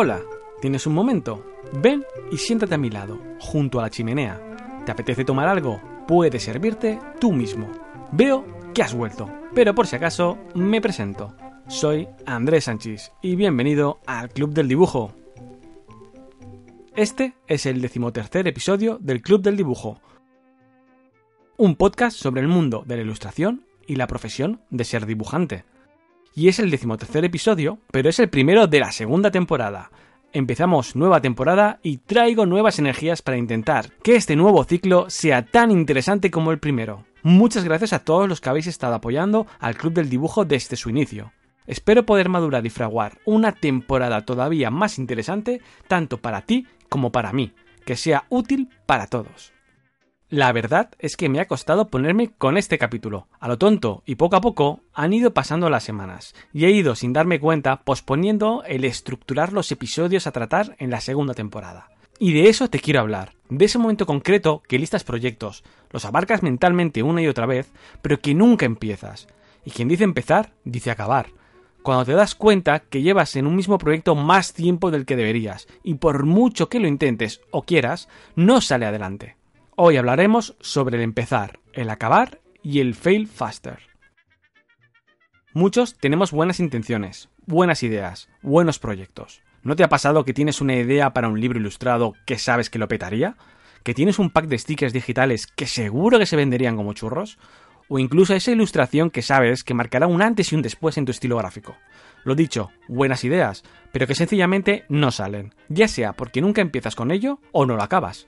Hola, ¿tienes un momento? Ven y siéntate a mi lado, junto a la chimenea. ¿Te apetece tomar algo? Puedes servirte tú mismo. Veo que has vuelto, pero por si acaso me presento. Soy Andrés Sánchez y bienvenido al Club del Dibujo. Este es el decimotercer episodio del Club del Dibujo, un podcast sobre el mundo de la ilustración y la profesión de ser dibujante y es el decimotercer episodio, pero es el primero de la segunda temporada. Empezamos nueva temporada y traigo nuevas energías para intentar que este nuevo ciclo sea tan interesante como el primero. Muchas gracias a todos los que habéis estado apoyando al Club del Dibujo desde su inicio. Espero poder madurar y fraguar una temporada todavía más interesante tanto para ti como para mí, que sea útil para todos. La verdad es que me ha costado ponerme con este capítulo, a lo tonto, y poco a poco han ido pasando las semanas, y he ido sin darme cuenta posponiendo el estructurar los episodios a tratar en la segunda temporada. Y de eso te quiero hablar, de ese momento concreto que listas proyectos, los abarcas mentalmente una y otra vez, pero que nunca empiezas. Y quien dice empezar, dice acabar. Cuando te das cuenta que llevas en un mismo proyecto más tiempo del que deberías, y por mucho que lo intentes o quieras, no sale adelante. Hoy hablaremos sobre el empezar, el acabar y el fail faster. Muchos tenemos buenas intenciones, buenas ideas, buenos proyectos. ¿No te ha pasado que tienes una idea para un libro ilustrado que sabes que lo petaría? ¿Que tienes un pack de stickers digitales que seguro que se venderían como churros? ¿O incluso esa ilustración que sabes que marcará un antes y un después en tu estilo gráfico? Lo dicho, buenas ideas, pero que sencillamente no salen, ya sea porque nunca empiezas con ello o no lo acabas.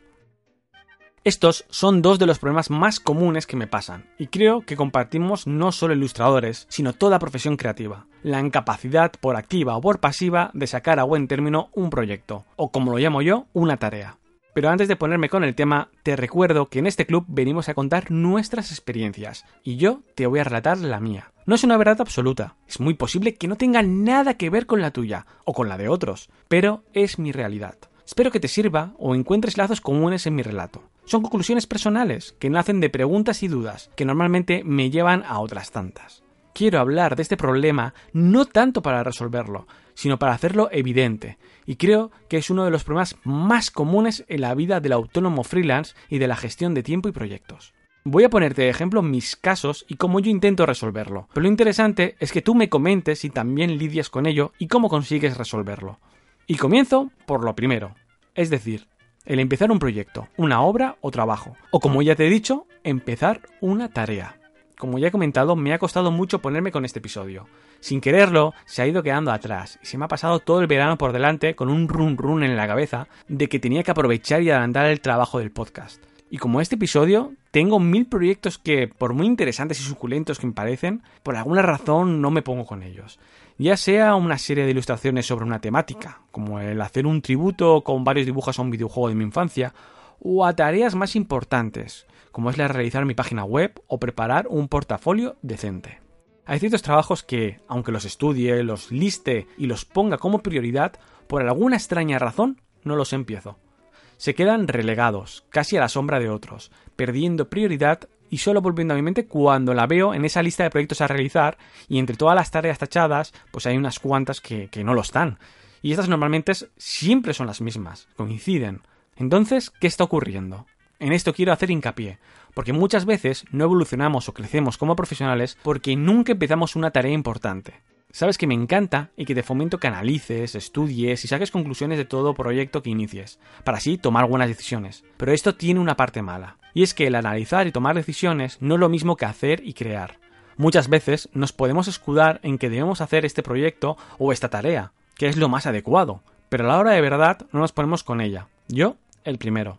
Estos son dos de los problemas más comunes que me pasan, y creo que compartimos no solo ilustradores, sino toda profesión creativa, la incapacidad por activa o por pasiva de sacar a buen término un proyecto, o como lo llamo yo, una tarea. Pero antes de ponerme con el tema, te recuerdo que en este club venimos a contar nuestras experiencias, y yo te voy a relatar la mía. No es una verdad absoluta, es muy posible que no tenga nada que ver con la tuya, o con la de otros, pero es mi realidad. Espero que te sirva o encuentres lazos comunes en mi relato. Son conclusiones personales que nacen de preguntas y dudas que normalmente me llevan a otras tantas. Quiero hablar de este problema no tanto para resolverlo, sino para hacerlo evidente, y creo que es uno de los problemas más comunes en la vida del autónomo freelance y de la gestión de tiempo y proyectos. Voy a ponerte de ejemplo mis casos y cómo yo intento resolverlo, pero lo interesante es que tú me comentes si también lidias con ello y cómo consigues resolverlo. Y comienzo por lo primero, es decir, el empezar un proyecto, una obra o trabajo, o como ya te he dicho, empezar una tarea. Como ya he comentado, me ha costado mucho ponerme con este episodio. Sin quererlo, se ha ido quedando atrás y se me ha pasado todo el verano por delante con un run run en la cabeza de que tenía que aprovechar y adelantar el trabajo del podcast. Y como este episodio, tengo mil proyectos que, por muy interesantes y suculentos que me parecen, por alguna razón no me pongo con ellos ya sea una serie de ilustraciones sobre una temática, como el hacer un tributo con varios dibujos a un videojuego de mi infancia, o a tareas más importantes, como es la realizar mi página web o preparar un portafolio decente. Hay ciertos trabajos que, aunque los estudie, los liste y los ponga como prioridad, por alguna extraña razón no los empiezo. Se quedan relegados, casi a la sombra de otros, perdiendo prioridad y solo volviendo a mi mente cuando la veo en esa lista de proyectos a realizar y entre todas las tareas tachadas, pues hay unas cuantas que, que no lo están. Y estas normalmente siempre son las mismas, coinciden. Entonces, ¿qué está ocurriendo? En esto quiero hacer hincapié, porque muchas veces no evolucionamos o crecemos como profesionales porque nunca empezamos una tarea importante. Sabes que me encanta y que te fomento que analices, estudies y saques conclusiones de todo proyecto que inicies, para así tomar buenas decisiones. Pero esto tiene una parte mala, y es que el analizar y tomar decisiones no es lo mismo que hacer y crear. Muchas veces nos podemos escudar en que debemos hacer este proyecto o esta tarea, que es lo más adecuado, pero a la hora de verdad no nos ponemos con ella. Yo, el primero.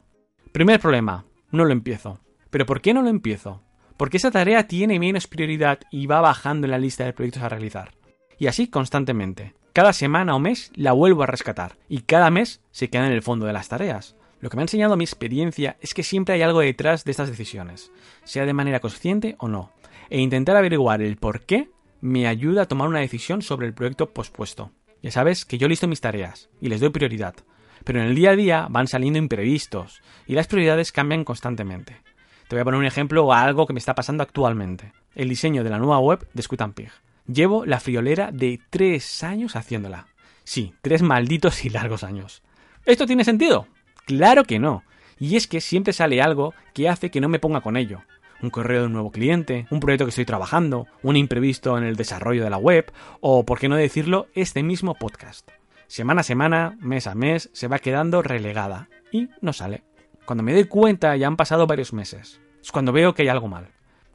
Primer problema, no lo empiezo. ¿Pero por qué no lo empiezo? Porque esa tarea tiene menos prioridad y va bajando en la lista de proyectos a realizar y así constantemente. Cada semana o mes la vuelvo a rescatar y cada mes se queda en el fondo de las tareas. Lo que me ha enseñado mi experiencia es que siempre hay algo detrás de estas decisiones, sea de manera consciente o no, e intentar averiguar el por qué me ayuda a tomar una decisión sobre el proyecto pospuesto. Ya sabes que yo listo mis tareas y les doy prioridad, pero en el día a día van saliendo imprevistos y las prioridades cambian constantemente. Te voy a poner un ejemplo a algo que me está pasando actualmente. El diseño de la nueva web de Scoot Pig. Llevo la friolera de tres años haciéndola. Sí, tres malditos y largos años. ¿Esto tiene sentido? Claro que no. Y es que siempre sale algo que hace que no me ponga con ello. Un correo de un nuevo cliente, un proyecto que estoy trabajando, un imprevisto en el desarrollo de la web, o, por qué no decirlo, este mismo podcast. Semana a semana, mes a mes, se va quedando relegada y no sale. Cuando me doy cuenta ya han pasado varios meses. Es cuando veo que hay algo mal.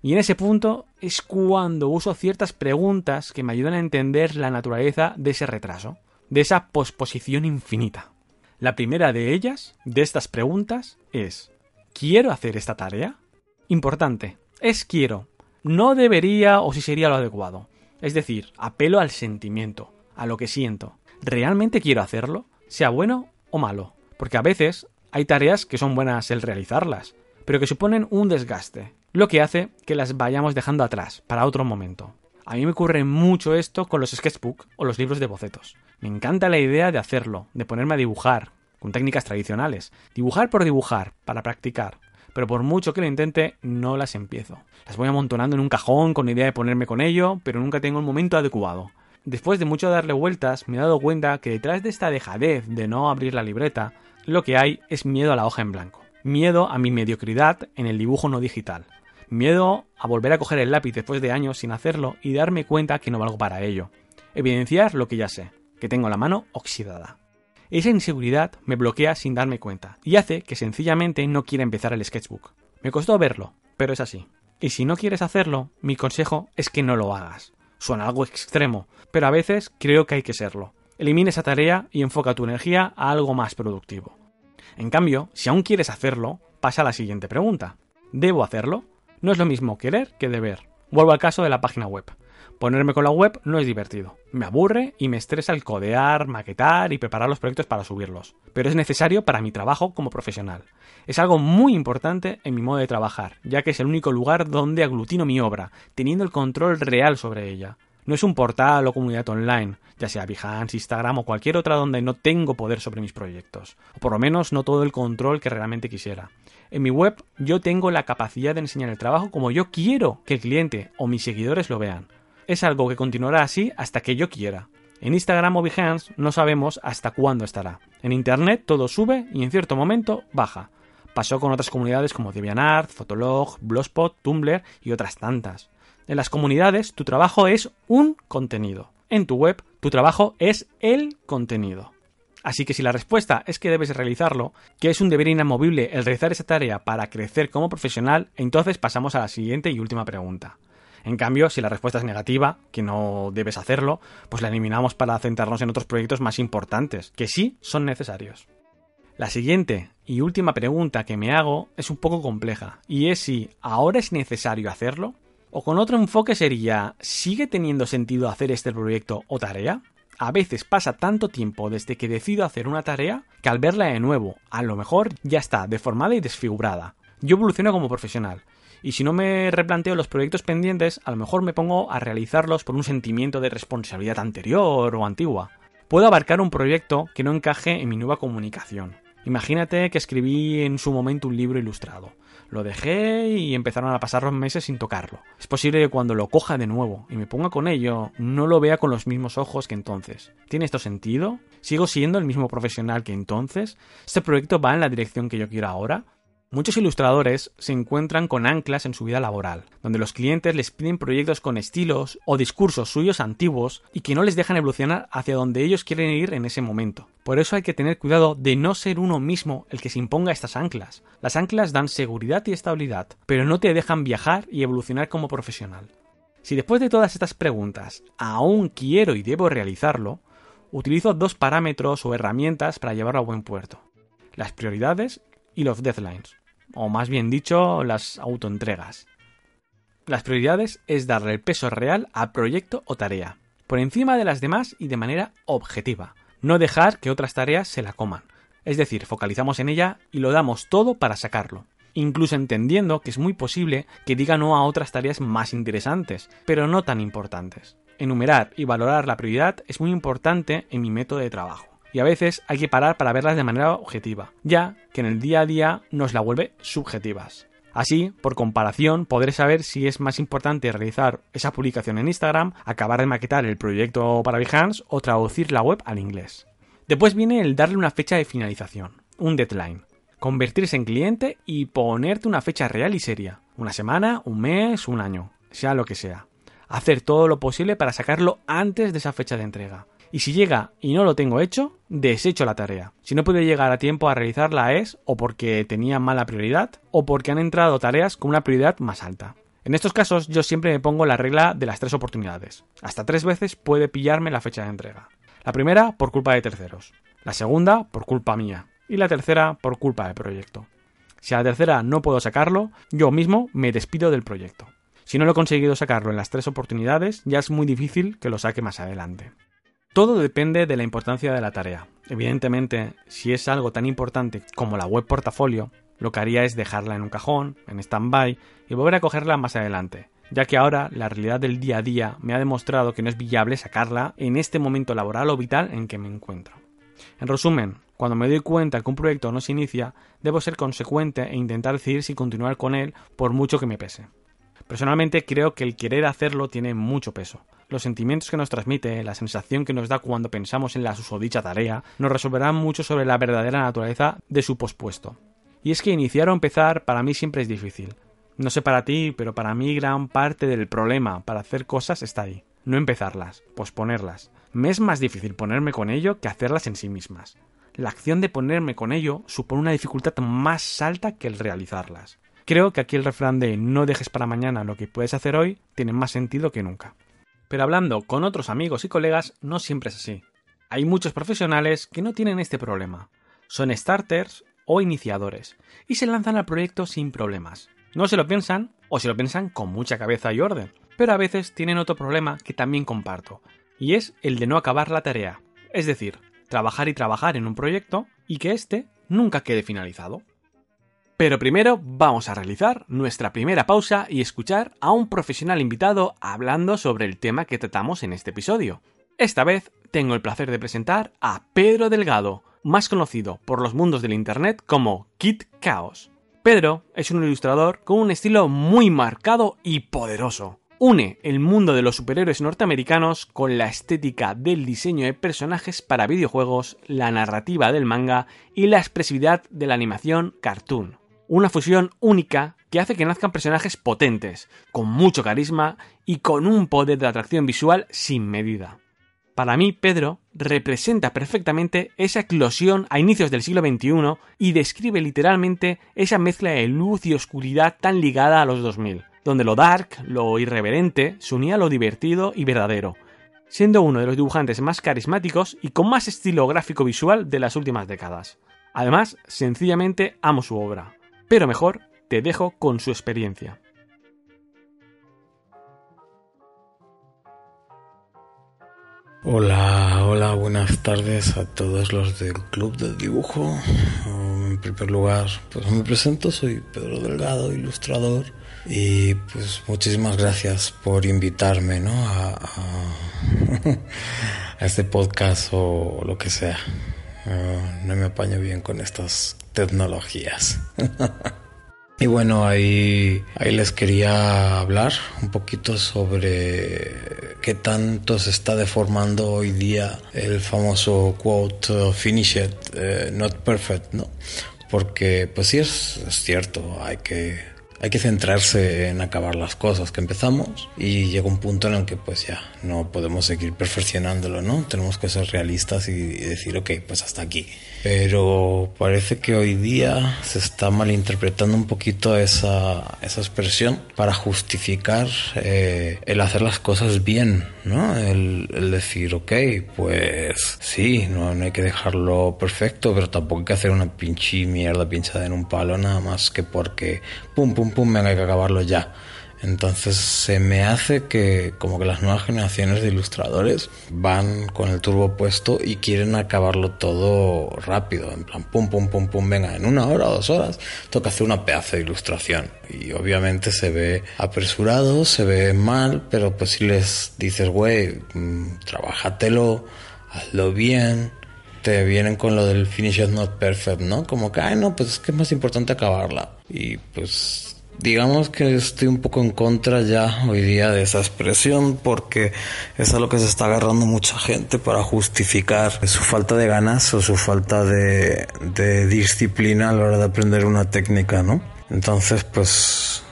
Y en ese punto es cuando uso ciertas preguntas que me ayudan a entender la naturaleza de ese retraso, de esa posposición infinita. La primera de ellas, de estas preguntas, es ¿Quiero hacer esta tarea? Importante, es quiero. No debería o si sería lo adecuado. Es decir, apelo al sentimiento, a lo que siento. ¿Realmente quiero hacerlo? Sea bueno o malo. Porque a veces hay tareas que son buenas el realizarlas, pero que suponen un desgaste, lo que hace que las vayamos dejando atrás para otro momento. A mí me ocurre mucho esto con los sketchbook o los libros de bocetos. Me encanta la idea de hacerlo, de ponerme a dibujar, con técnicas tradicionales. Dibujar por dibujar, para practicar. Pero por mucho que lo intente, no las empiezo. Las voy amontonando en un cajón con la idea de ponerme con ello, pero nunca tengo el momento adecuado. Después de mucho darle vueltas, me he dado cuenta que detrás de esta dejadez de no abrir la libreta, lo que hay es miedo a la hoja en blanco. Miedo a mi mediocridad en el dibujo no digital. Miedo a volver a coger el lápiz después de años sin hacerlo y darme cuenta que no valgo para ello. Evidenciar lo que ya sé, que tengo la mano oxidada. Esa inseguridad me bloquea sin darme cuenta y hace que sencillamente no quiera empezar el sketchbook. Me costó verlo, pero es así. Y si no quieres hacerlo, mi consejo es que no lo hagas. Suena algo extremo, pero a veces creo que hay que serlo. Elimina esa tarea y enfoca tu energía a algo más productivo. En cambio, si aún quieres hacerlo, pasa a la siguiente pregunta. ¿Debo hacerlo? No es lo mismo querer que deber. Vuelvo al caso de la página web. Ponerme con la web no es divertido. Me aburre y me estresa el codear, maquetar y preparar los proyectos para subirlos. Pero es necesario para mi trabajo como profesional. Es algo muy importante en mi modo de trabajar, ya que es el único lugar donde aglutino mi obra, teniendo el control real sobre ella. No es un portal o comunidad online, ya sea Behance, Instagram o cualquier otra donde no tengo poder sobre mis proyectos, o por lo menos no todo el control que realmente quisiera. En mi web yo tengo la capacidad de enseñar el trabajo como yo quiero que el cliente o mis seguidores lo vean es algo que continuará así hasta que yo quiera. En Instagram o Behance no sabemos hasta cuándo estará. En Internet todo sube y en cierto momento baja. Pasó con otras comunidades como DeviantArt, Fotolog, Blogspot, Tumblr y otras tantas. En las comunidades tu trabajo es un contenido. En tu web tu trabajo es el contenido. Así que si la respuesta es que debes realizarlo, que es un deber inamovible el realizar esa tarea para crecer como profesional, entonces pasamos a la siguiente y última pregunta. En cambio, si la respuesta es negativa, que no debes hacerlo, pues la eliminamos para centrarnos en otros proyectos más importantes, que sí son necesarios. La siguiente y última pregunta que me hago es un poco compleja, y es si ahora es necesario hacerlo, o con otro enfoque sería, ¿sigue teniendo sentido hacer este proyecto o tarea? A veces pasa tanto tiempo desde que decido hacer una tarea que al verla de nuevo, a lo mejor ya está deformada y desfigurada. Yo evoluciono como profesional y si no me replanteo los proyectos pendientes, a lo mejor me pongo a realizarlos por un sentimiento de responsabilidad anterior o antigua. Puedo abarcar un proyecto que no encaje en mi nueva comunicación. Imagínate que escribí en su momento un libro ilustrado. Lo dejé y empezaron a pasar los meses sin tocarlo. Es posible que cuando lo coja de nuevo y me ponga con ello, no lo vea con los mismos ojos que entonces. ¿Tiene esto sentido? ¿Sigo siendo el mismo profesional que entonces? ¿Este proyecto va en la dirección que yo quiero ahora? Muchos ilustradores se encuentran con anclas en su vida laboral, donde los clientes les piden proyectos con estilos o discursos suyos antiguos y que no les dejan evolucionar hacia donde ellos quieren ir en ese momento. Por eso hay que tener cuidado de no ser uno mismo el que se imponga estas anclas. Las anclas dan seguridad y estabilidad, pero no te dejan viajar y evolucionar como profesional. Si después de todas estas preguntas aún quiero y debo realizarlo, utilizo dos parámetros o herramientas para llevarlo a buen puerto. Las prioridades y los deadlines, o más bien dicho, las autoentregas. Las prioridades es darle el peso real al proyecto o tarea, por encima de las demás y de manera objetiva, no dejar que otras tareas se la coman, es decir, focalizamos en ella y lo damos todo para sacarlo, incluso entendiendo que es muy posible que diga no a otras tareas más interesantes, pero no tan importantes. Enumerar y valorar la prioridad es muy importante en mi método de trabajo y a veces hay que parar para verlas de manera objetiva, ya que en el día a día nos la vuelve subjetivas. Así, por comparación, podré saber si es más importante realizar esa publicación en Instagram, acabar de maquetar el proyecto para Behance o traducir la web al inglés. Después viene el darle una fecha de finalización, un deadline, convertirse en cliente y ponerte una fecha real y seria, una semana, un mes, un año, sea lo que sea. Hacer todo lo posible para sacarlo antes de esa fecha de entrega. Y si llega y no lo tengo hecho, desecho la tarea. Si no puedo llegar a tiempo a realizarla es o porque tenía mala prioridad o porque han entrado tareas con una prioridad más alta. En estos casos yo siempre me pongo la regla de las tres oportunidades. Hasta tres veces puede pillarme la fecha de entrega. La primera por culpa de terceros, la segunda por culpa mía y la tercera por culpa del proyecto. Si a la tercera no puedo sacarlo, yo mismo me despido del proyecto. Si no lo he conseguido sacarlo en las tres oportunidades, ya es muy difícil que lo saque más adelante. Todo depende de la importancia de la tarea. Evidentemente, si es algo tan importante como la web portafolio, lo que haría es dejarla en un cajón, en stand-by, y volver a cogerla más adelante, ya que ahora la realidad del día a día me ha demostrado que no es viable sacarla en este momento laboral o vital en que me encuentro. En resumen, cuando me doy cuenta que un proyecto no se inicia, debo ser consecuente e intentar decidir si continuar con él por mucho que me pese. Personalmente creo que el querer hacerlo tiene mucho peso. Los sentimientos que nos transmite, la sensación que nos da cuando pensamos en la susodicha tarea, nos resolverán mucho sobre la verdadera naturaleza de su pospuesto. Y es que iniciar o empezar para mí siempre es difícil. No sé para ti, pero para mí gran parte del problema para hacer cosas está ahí. No empezarlas, posponerlas. Me es más difícil ponerme con ello que hacerlas en sí mismas. La acción de ponerme con ello supone una dificultad más alta que el realizarlas. Creo que aquí el refrán de no dejes para mañana lo que puedes hacer hoy tiene más sentido que nunca. Pero hablando con otros amigos y colegas no siempre es así. Hay muchos profesionales que no tienen este problema. Son starters o iniciadores y se lanzan al proyecto sin problemas. No se lo piensan o se lo piensan con mucha cabeza y orden, pero a veces tienen otro problema que también comparto, y es el de no acabar la tarea, es decir, trabajar y trabajar en un proyecto y que éste nunca quede finalizado. Pero primero vamos a realizar nuestra primera pausa y escuchar a un profesional invitado hablando sobre el tema que tratamos en este episodio. Esta vez tengo el placer de presentar a Pedro Delgado, más conocido por los mundos del Internet como Kid Chaos. Pedro es un ilustrador con un estilo muy marcado y poderoso. Une el mundo de los superhéroes norteamericanos con la estética del diseño de personajes para videojuegos, la narrativa del manga y la expresividad de la animación cartoon una fusión única que hace que nazcan personajes potentes, con mucho carisma y con un poder de atracción visual sin medida. Para mí, Pedro representa perfectamente esa eclosión a inicios del siglo XXI y describe literalmente esa mezcla de luz y oscuridad tan ligada a los 2000, donde lo dark, lo irreverente, se unía a lo divertido y verdadero, siendo uno de los dibujantes más carismáticos y con más estilo gráfico visual de las últimas décadas. Además, sencillamente amo su obra. Pero mejor te dejo con su experiencia. Hola, hola, buenas tardes a todos los del Club del Dibujo. En primer lugar, pues me presento, soy Pedro Delgado, ilustrador, y pues muchísimas gracias por invitarme ¿no? a, este podcast o lo que sea. Ah, no me apaño bien con estas tecnologías. y bueno, ahí, ahí les quería hablar un poquito sobre qué tanto se está deformando hoy día el famoso quote finish it, eh, not perfect, ¿no? Porque pues sí es, es cierto, hay que hay que centrarse en acabar las cosas que empezamos y llega un punto en el que pues ya no podemos seguir perfeccionándolo, ¿no? Tenemos que ser realistas y decir, ok, pues hasta aquí. Pero parece que hoy día se está malinterpretando un poquito esa, esa expresión para justificar eh, el hacer las cosas bien, ¿no? El, decir, ok, pues sí, no, no hay que dejarlo perfecto, pero tampoco hay que hacer una pinche mierda pinchada en un palo nada más que porque pum, pum, pum, venga, hay que acabarlo ya. Entonces se me hace que como que las nuevas generaciones de ilustradores van con el turbo puesto y quieren acabarlo todo rápido, en plan pum pum pum pum, venga, en una hora o dos horas toca hacer una pedazo de ilustración y obviamente se ve apresurado, se ve mal, pero pues si les dices, güey, mm, trabájatelo, hazlo bien, te vienen con lo del finish is not perfect, ¿no? Como que, ay, no, pues es que es más importante acabarla. Y pues digamos que estoy un poco en contra ya hoy día de esa expresión porque es a lo que se está agarrando mucha gente para justificar su falta de ganas o su falta de, de disciplina a la hora de aprender una técnica, ¿no? Entonces, pues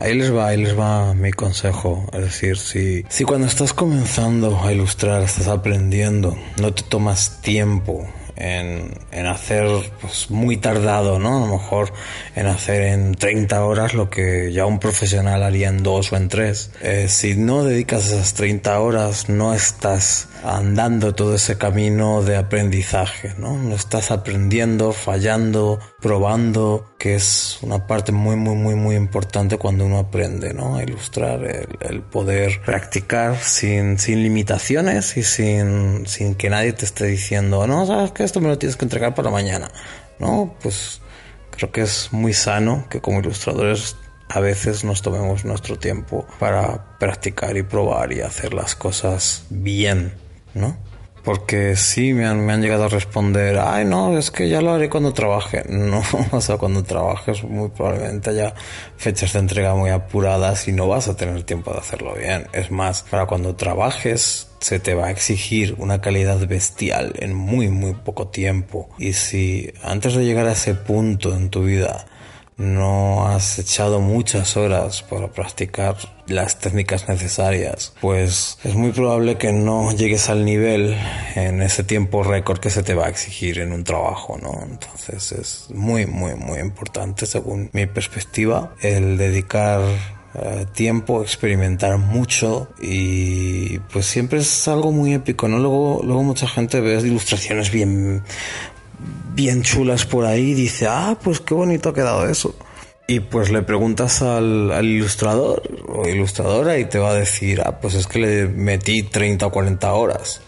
Ahí les va, ahí les va mi consejo. Es decir, si, si cuando estás comenzando a ilustrar, estás aprendiendo, no te tomas tiempo en, en, hacer pues muy tardado, ¿no? A lo mejor en hacer en 30 horas lo que ya un profesional haría en dos o en tres. Eh, si no dedicas esas 30 horas, no estás andando todo ese camino de aprendizaje, ¿no? No estás aprendiendo, fallando, probando, que es una parte muy, muy, muy, muy importante cuando uno aprende, ¿no? A ilustrar, el, el poder practicar sin, sin limitaciones y sin, sin que nadie te esté diciendo, no, sabes que esto me lo tienes que entregar para mañana, ¿no? Pues creo que es muy sano que como ilustradores a veces nos tomemos nuestro tiempo para practicar y probar y hacer las cosas bien, ¿no? Porque sí, me han, me han llegado a responder, ay, no, es que ya lo haré cuando trabaje. No, o sea, cuando trabajes muy probablemente haya fechas de entrega muy apuradas y no vas a tener tiempo de hacerlo bien. Es más, para cuando trabajes se te va a exigir una calidad bestial en muy, muy poco tiempo. Y si antes de llegar a ese punto en tu vida no has echado muchas horas para practicar las técnicas necesarias, pues es muy probable que no llegues al nivel en ese tiempo récord que se te va a exigir en un trabajo, ¿no? Entonces es muy, muy, muy importante, según mi perspectiva, el dedicar eh, tiempo, experimentar mucho y pues siempre es algo muy épico, ¿no? Luego, luego mucha gente ve ilustraciones bien bien chulas por ahí, dice, ah, pues qué bonito ha quedado eso. Y pues le preguntas al, al, ilustrador o ilustradora y te va a decir, ah, pues es que le metí 30 o 40 horas.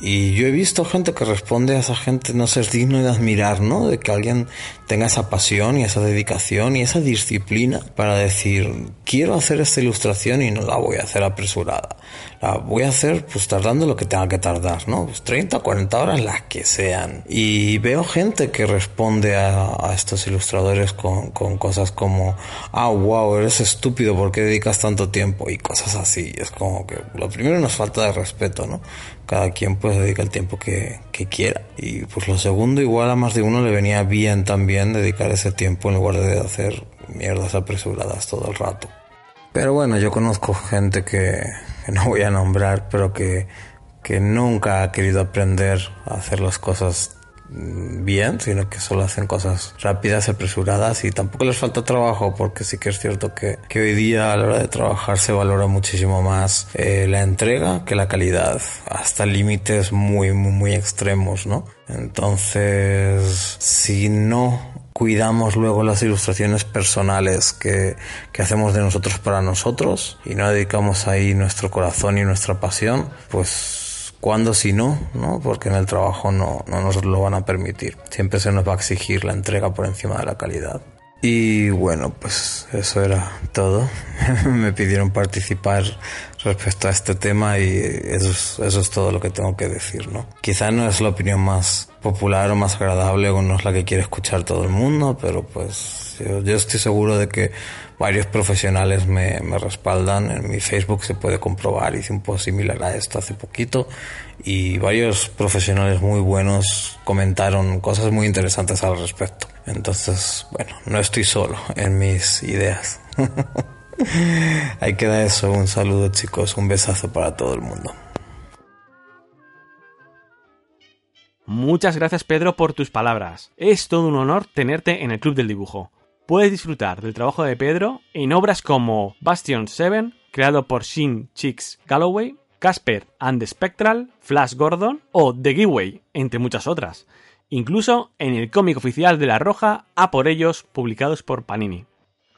Y yo he visto gente que responde a esa gente, no sé, es digno de admirar, ¿no? De que alguien tenga esa pasión y esa dedicación y esa disciplina para decir, quiero hacer esta ilustración y no la voy a hacer apresurada. La voy a hacer pues tardando lo que tenga que tardar, ¿no? Pues 30 o 40 horas, las que sean. Y veo gente que responde a, a estos ilustradores con, con, cosas como, ah, wow, eres estúpido, ¿por qué dedicas tanto tiempo? Y cosas así. Es como que lo primero nos falta de respeto, ¿no? Cada quien pues dedica el tiempo que, que quiera. Y pues lo segundo, igual a más de uno le venía bien también dedicar ese tiempo en lugar de hacer mierdas apresuradas todo el rato. Pero bueno, yo conozco gente que, no voy a nombrar, pero que, que nunca ha querido aprender a hacer las cosas bien, sino que solo hacen cosas rápidas, apresuradas y tampoco les falta trabajo porque sí que es cierto que, que hoy día a la hora de trabajar se valora muchísimo más eh, la entrega que la calidad, hasta límites muy, muy, muy extremos, ¿no? Entonces, si no cuidamos luego las ilustraciones personales que, que, hacemos de nosotros para nosotros y no dedicamos ahí nuestro corazón y nuestra pasión, pues cuando si no, ¿no? Porque en el trabajo no, no nos lo van a permitir. Siempre se nos va a exigir la entrega por encima de la calidad. Y bueno, pues eso era todo. Me pidieron participar respecto a este tema y eso es, eso es todo lo que tengo que decir, ¿no? Quizá no es la opinión más popular o más agradable o no es la que quiere escuchar todo el mundo, pero pues yo, yo estoy seguro de que varios profesionales me, respaldan. En mi Facebook se puede comprobar, hice un post similar a esto hace poquito y varios profesionales muy buenos comentaron cosas muy interesantes al respecto. Entonces, bueno, no estoy solo en mis ideas. Ahí queda eso. Un saludo chicos, un besazo para todo el mundo. Muchas gracias Pedro por tus palabras. Es todo un honor tenerte en el Club del Dibujo. Puedes disfrutar del trabajo de Pedro en obras como Bastion 7, creado por Shin Chicks Galloway, Casper and the Spectral, Flash Gordon o The Giveaway, entre muchas otras. Incluso en el cómic oficial de La Roja, A por ellos, publicados por Panini.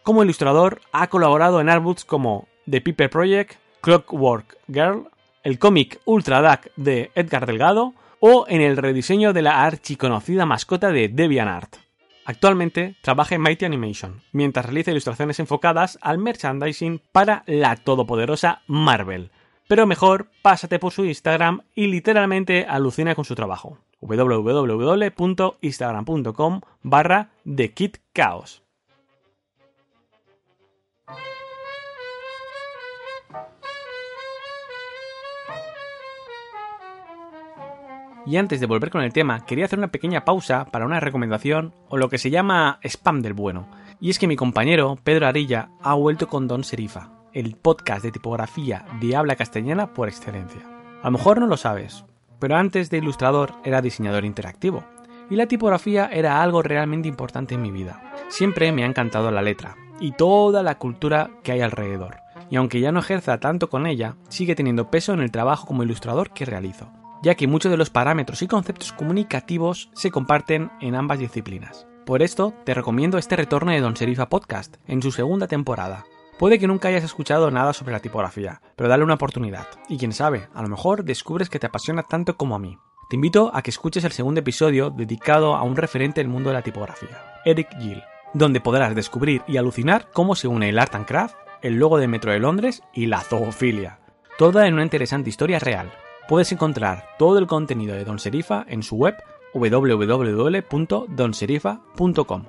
Como ilustrador, ha colaborado en artbooks como The Piper Project, Clockwork Girl, el cómic Ultra Duck de Edgar Delgado o en el rediseño de la archiconocida mascota de DeviantArt. Actualmente trabaja en Mighty Animation, mientras realiza ilustraciones enfocadas al merchandising para la todopoderosa Marvel. Pero mejor, pásate por su Instagram y literalmente alucina con su trabajo. www.instagram.com barra TheKidChaos. Y antes de volver con el tema, quería hacer una pequeña pausa para una recomendación o lo que se llama spam del bueno. Y es que mi compañero, Pedro Arilla, ha vuelto con Don Serifa, el podcast de tipografía de habla castellana por excelencia. A lo mejor no lo sabes, pero antes de ilustrador era diseñador interactivo. Y la tipografía era algo realmente importante en mi vida. Siempre me ha encantado la letra y toda la cultura que hay alrededor. Y aunque ya no ejerza tanto con ella, sigue teniendo peso en el trabajo como ilustrador que realizo ya que muchos de los parámetros y conceptos comunicativos se comparten en ambas disciplinas. Por esto, te recomiendo este retorno de Don Serifa Podcast, en su segunda temporada. Puede que nunca hayas escuchado nada sobre la tipografía, pero dale una oportunidad, y quién sabe, a lo mejor descubres que te apasiona tanto como a mí. Te invito a que escuches el segundo episodio dedicado a un referente del mundo de la tipografía, Eric Gill, donde podrás descubrir y alucinar cómo se une el art and craft, el logo de Metro de Londres y la zoofilia. Toda en una interesante historia real, Puedes encontrar todo el contenido de Don Serifa en su web www.donserifa.com.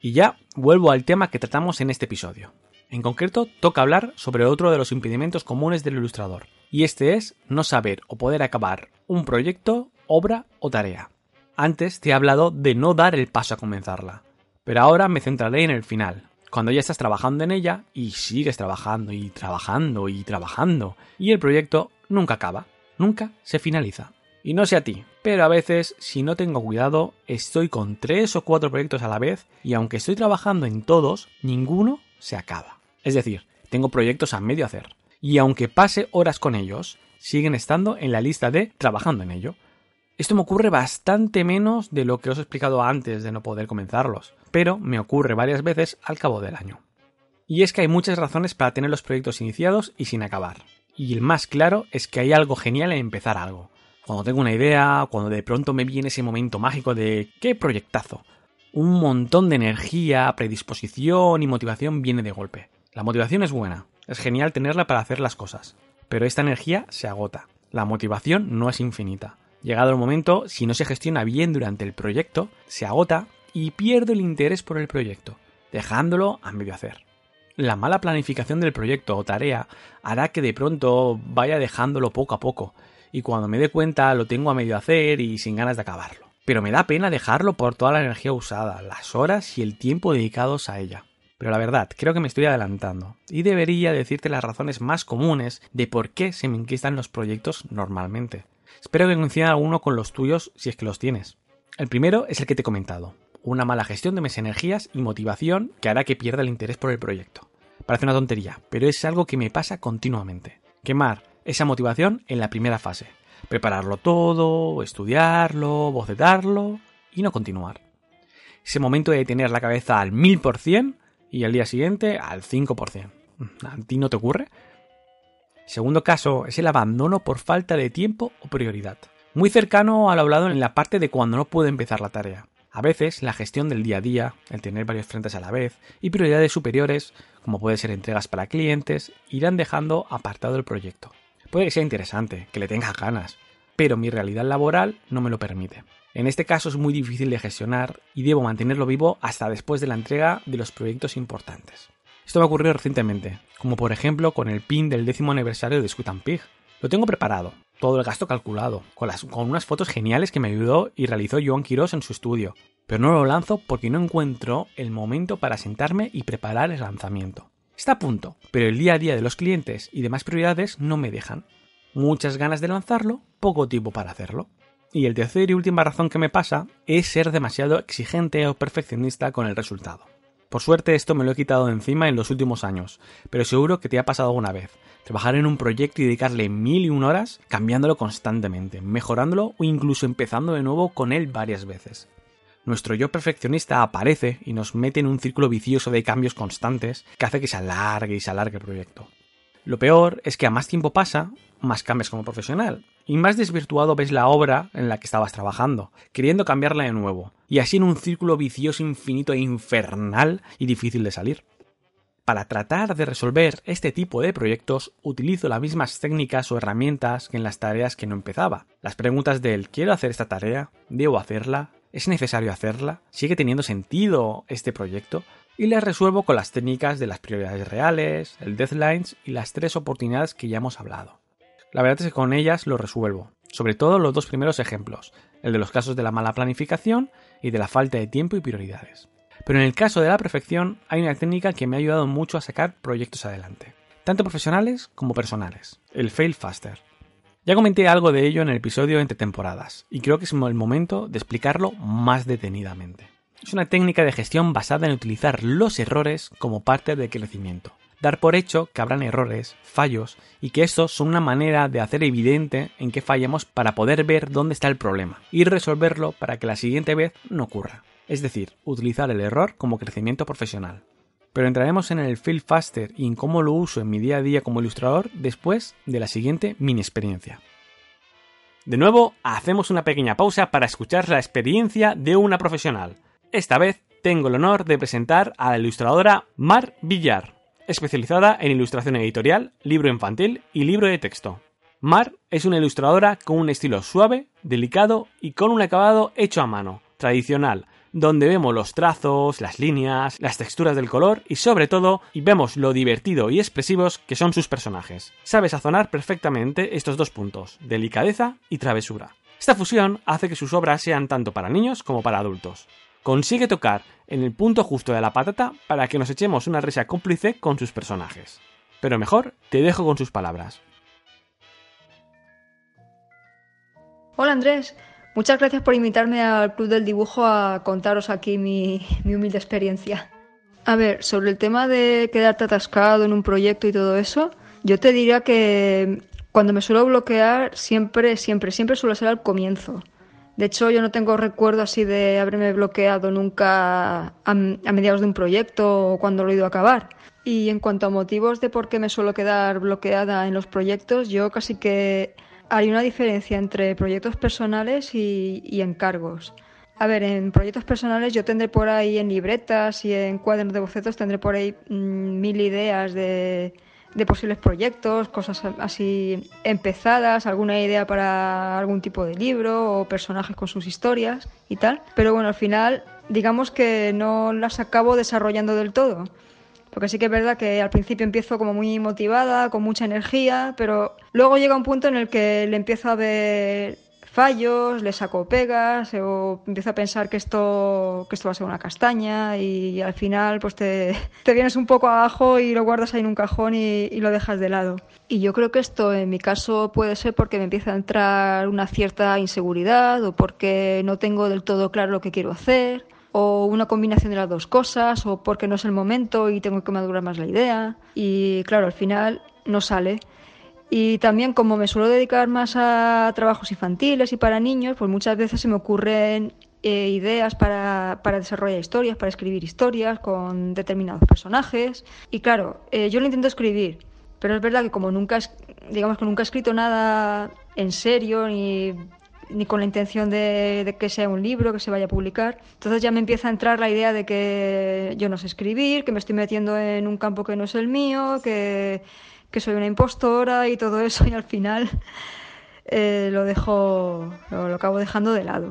Y ya vuelvo al tema que tratamos en este episodio. En concreto, toca hablar sobre otro de los impedimentos comunes del ilustrador, y este es no saber o poder acabar un proyecto, obra o tarea. Antes te he hablado de no dar el paso a comenzarla, pero ahora me centraré en el final, cuando ya estás trabajando en ella y sigues trabajando y trabajando y trabajando y el proyecto nunca acaba, nunca se finaliza. Y no sé a ti, pero a veces si no tengo cuidado estoy con tres o cuatro proyectos a la vez y aunque estoy trabajando en todos, ninguno se acaba. Es decir, tengo proyectos a medio hacer. Y aunque pase horas con ellos, siguen estando en la lista de trabajando en ello. Esto me ocurre bastante menos de lo que os he explicado antes de no poder comenzarlos, pero me ocurre varias veces al cabo del año. Y es que hay muchas razones para tener los proyectos iniciados y sin acabar. Y el más claro es que hay algo genial en empezar algo. Cuando tengo una idea, cuando de pronto me viene ese momento mágico de ¡qué proyectazo! Un montón de energía, predisposición y motivación viene de golpe. La motivación es buena, es genial tenerla para hacer las cosas, pero esta energía se agota. La motivación no es infinita. Llegado el momento, si no se gestiona bien durante el proyecto, se agota y pierde el interés por el proyecto, dejándolo a medio hacer. La mala planificación del proyecto o tarea hará que de pronto vaya dejándolo poco a poco, y cuando me dé cuenta lo tengo a medio hacer y sin ganas de acabarlo. Pero me da pena dejarlo por toda la energía usada, las horas y el tiempo dedicados a ella. Pero la verdad, creo que me estoy adelantando, y debería decirte las razones más comunes de por qué se me enquistan los proyectos normalmente. Espero que coincida alguno con los tuyos si es que los tienes. El primero es el que te he comentado, una mala gestión de mis energías y motivación que hará que pierda el interés por el proyecto. Parece una tontería, pero es algo que me pasa continuamente. Quemar esa motivación en la primera fase. Prepararlo todo, estudiarlo, bocetarlo y no continuar. Ese momento de tener la cabeza al 1000% y al día siguiente al 5%. ¿A ti no te ocurre? Segundo caso es el abandono por falta de tiempo o prioridad. Muy cercano al hablado en la parte de cuando no puedo empezar la tarea. A veces la gestión del día a día, el tener varios frentes a la vez y prioridades superiores, como puede ser entregas para clientes, irán dejando apartado el proyecto. Puede que sea interesante, que le tenga ganas, pero mi realidad laboral no me lo permite. En este caso es muy difícil de gestionar y debo mantenerlo vivo hasta después de la entrega de los proyectos importantes. Esto me ha ocurrido recientemente, como por ejemplo con el pin del décimo aniversario de Squid Pig. Lo tengo preparado, todo el gasto calculado, con, unas fotos geniales que me ayudó y realizó Joan Quirós en su estudio, pero no lo lanzo porque no encuentro el momento para sentarme y preparar el lanzamiento. Está a punto, pero el día a día de los clientes y demás prioridades no me dejan. Muchas ganas de lanzarlo, poco tiempo para hacerlo. Y el tercer y última razón que me pasa es ser demasiado exigente o perfeccionista con el resultado. Por suerte esto me lo he quitado de encima en los últimos años, pero seguro que te ha pasado alguna vez. Trabajar en un proyecto y dedicarle mil y un horas cambiándolo constantemente, mejorándolo o incluso empezando de nuevo con él varias veces. Nuestro yo perfeccionista aparece y nos mete en un círculo vicioso de cambios constantes que hace que se alargue y se alargue el proyecto. Lo peor es que a más tiempo pasa, más cambias como profesional, y más desvirtuado ves la obra en la que estabas trabajando, queriendo cambiarla de nuevo, y así en un círculo vicioso infinito e infernal y difícil de salir. Para tratar de resolver este tipo de proyectos utilizo las mismas técnicas o herramientas que en las tareas que no empezaba. Las preguntas del ¿quiero hacer esta tarea? ¿Debo hacerla? ¿Es necesario hacerla? ¿Sigue teniendo sentido este proyecto? Y las resuelvo con las técnicas de las prioridades reales, el deadlines y las tres oportunidades que ya hemos hablado. La verdad es que con ellas lo resuelvo, sobre todo los dos primeros ejemplos, el de los casos de la mala planificación y de la falta de tiempo y prioridades. Pero en el caso de la perfección hay una técnica que me ha ayudado mucho a sacar proyectos adelante, tanto profesionales como personales, el fail faster. Ya comenté algo de ello en el episodio entre temporadas, y creo que es el momento de explicarlo más detenidamente. Es una técnica de gestión basada en utilizar los errores como parte del crecimiento. Dar por hecho que habrán errores, fallos, y que estos son una manera de hacer evidente en qué fallamos para poder ver dónde está el problema y resolverlo para que la siguiente vez no ocurra. Es decir, utilizar el error como crecimiento profesional. Pero entraremos en el Feel Faster y en cómo lo uso en mi día a día como ilustrador después de la siguiente mini experiencia. De nuevo, hacemos una pequeña pausa para escuchar la experiencia de una profesional. Esta vez tengo el honor de presentar a la ilustradora Mar Villar, especializada en ilustración editorial, libro infantil y libro de texto. Mar es una ilustradora con un estilo suave, delicado y con un acabado hecho a mano, tradicional, donde vemos los trazos, las líneas, las texturas del color y sobre todo y vemos lo divertido y expresivos que son sus personajes. Sabe sazonar perfectamente estos dos puntos, delicadeza y travesura. Esta fusión hace que sus obras sean tanto para niños como para adultos consigue tocar en el punto justo de la patata para que nos echemos una risa cómplice con sus personajes. Pero mejor te dejo con sus palabras. Hola Andrés, muchas gracias por invitarme al Club del Dibujo a contaros aquí mi, mi humilde experiencia. A ver, sobre el tema de quedarte atascado en un proyecto y todo eso, yo te diría que cuando me suelo bloquear, siempre, siempre, siempre suele ser al comienzo. De hecho, yo no tengo recuerdo así de haberme bloqueado nunca a, mediados de un proyecto o cuando lo he ido a acabar. Y en cuanto a motivos de por qué me suelo quedar bloqueada en los proyectos, yo casi que hay una diferencia entre proyectos personales y, encargos. A ver, en proyectos personales yo tendré por ahí en libretas y en cuadernos de bocetos tendré por ahí mm, mil ideas de, de posibles proyectos, cosas así empezadas, alguna idea para algún tipo de libro o personajes con sus historias y tal. Pero bueno, al final digamos que no las acabo desarrollando del todo. Porque sí que es verdad que al principio empiezo como muy motivada, con mucha energía, pero luego llega un punto en el que le empiezo a ver fallos, le saco pegas o empiezo a pensar que esto, que esto va a ser una castaña y, al final pues te, te, vienes un poco abajo y lo guardas ahí en un cajón y, y, lo dejas de lado. Y yo creo que esto en mi caso puede ser porque me empieza a entrar una cierta inseguridad o porque no tengo del todo claro lo que quiero hacer o una combinación de las dos cosas o porque no es el momento y tengo que madurar más la idea y claro, al final no sale. Y también como me suelo dedicar más a trabajos infantiles y para niños, pues muchas veces se me ocurren eh, ideas para, para, desarrollar historias, para escribir historias con determinados personajes. Y claro, eh, yo lo intento escribir, pero es verdad que como nunca, digamos que nunca he escrito nada en serio ni, ni con la intención de, de, que sea un libro, que se vaya a publicar, entonces ya me empieza a entrar la idea de que yo no sé escribir, que me estoy metiendo en un campo que no es el mío, que que soy una impostora y todo eso y al final eh, lo dejo, lo, acabo dejando de lado.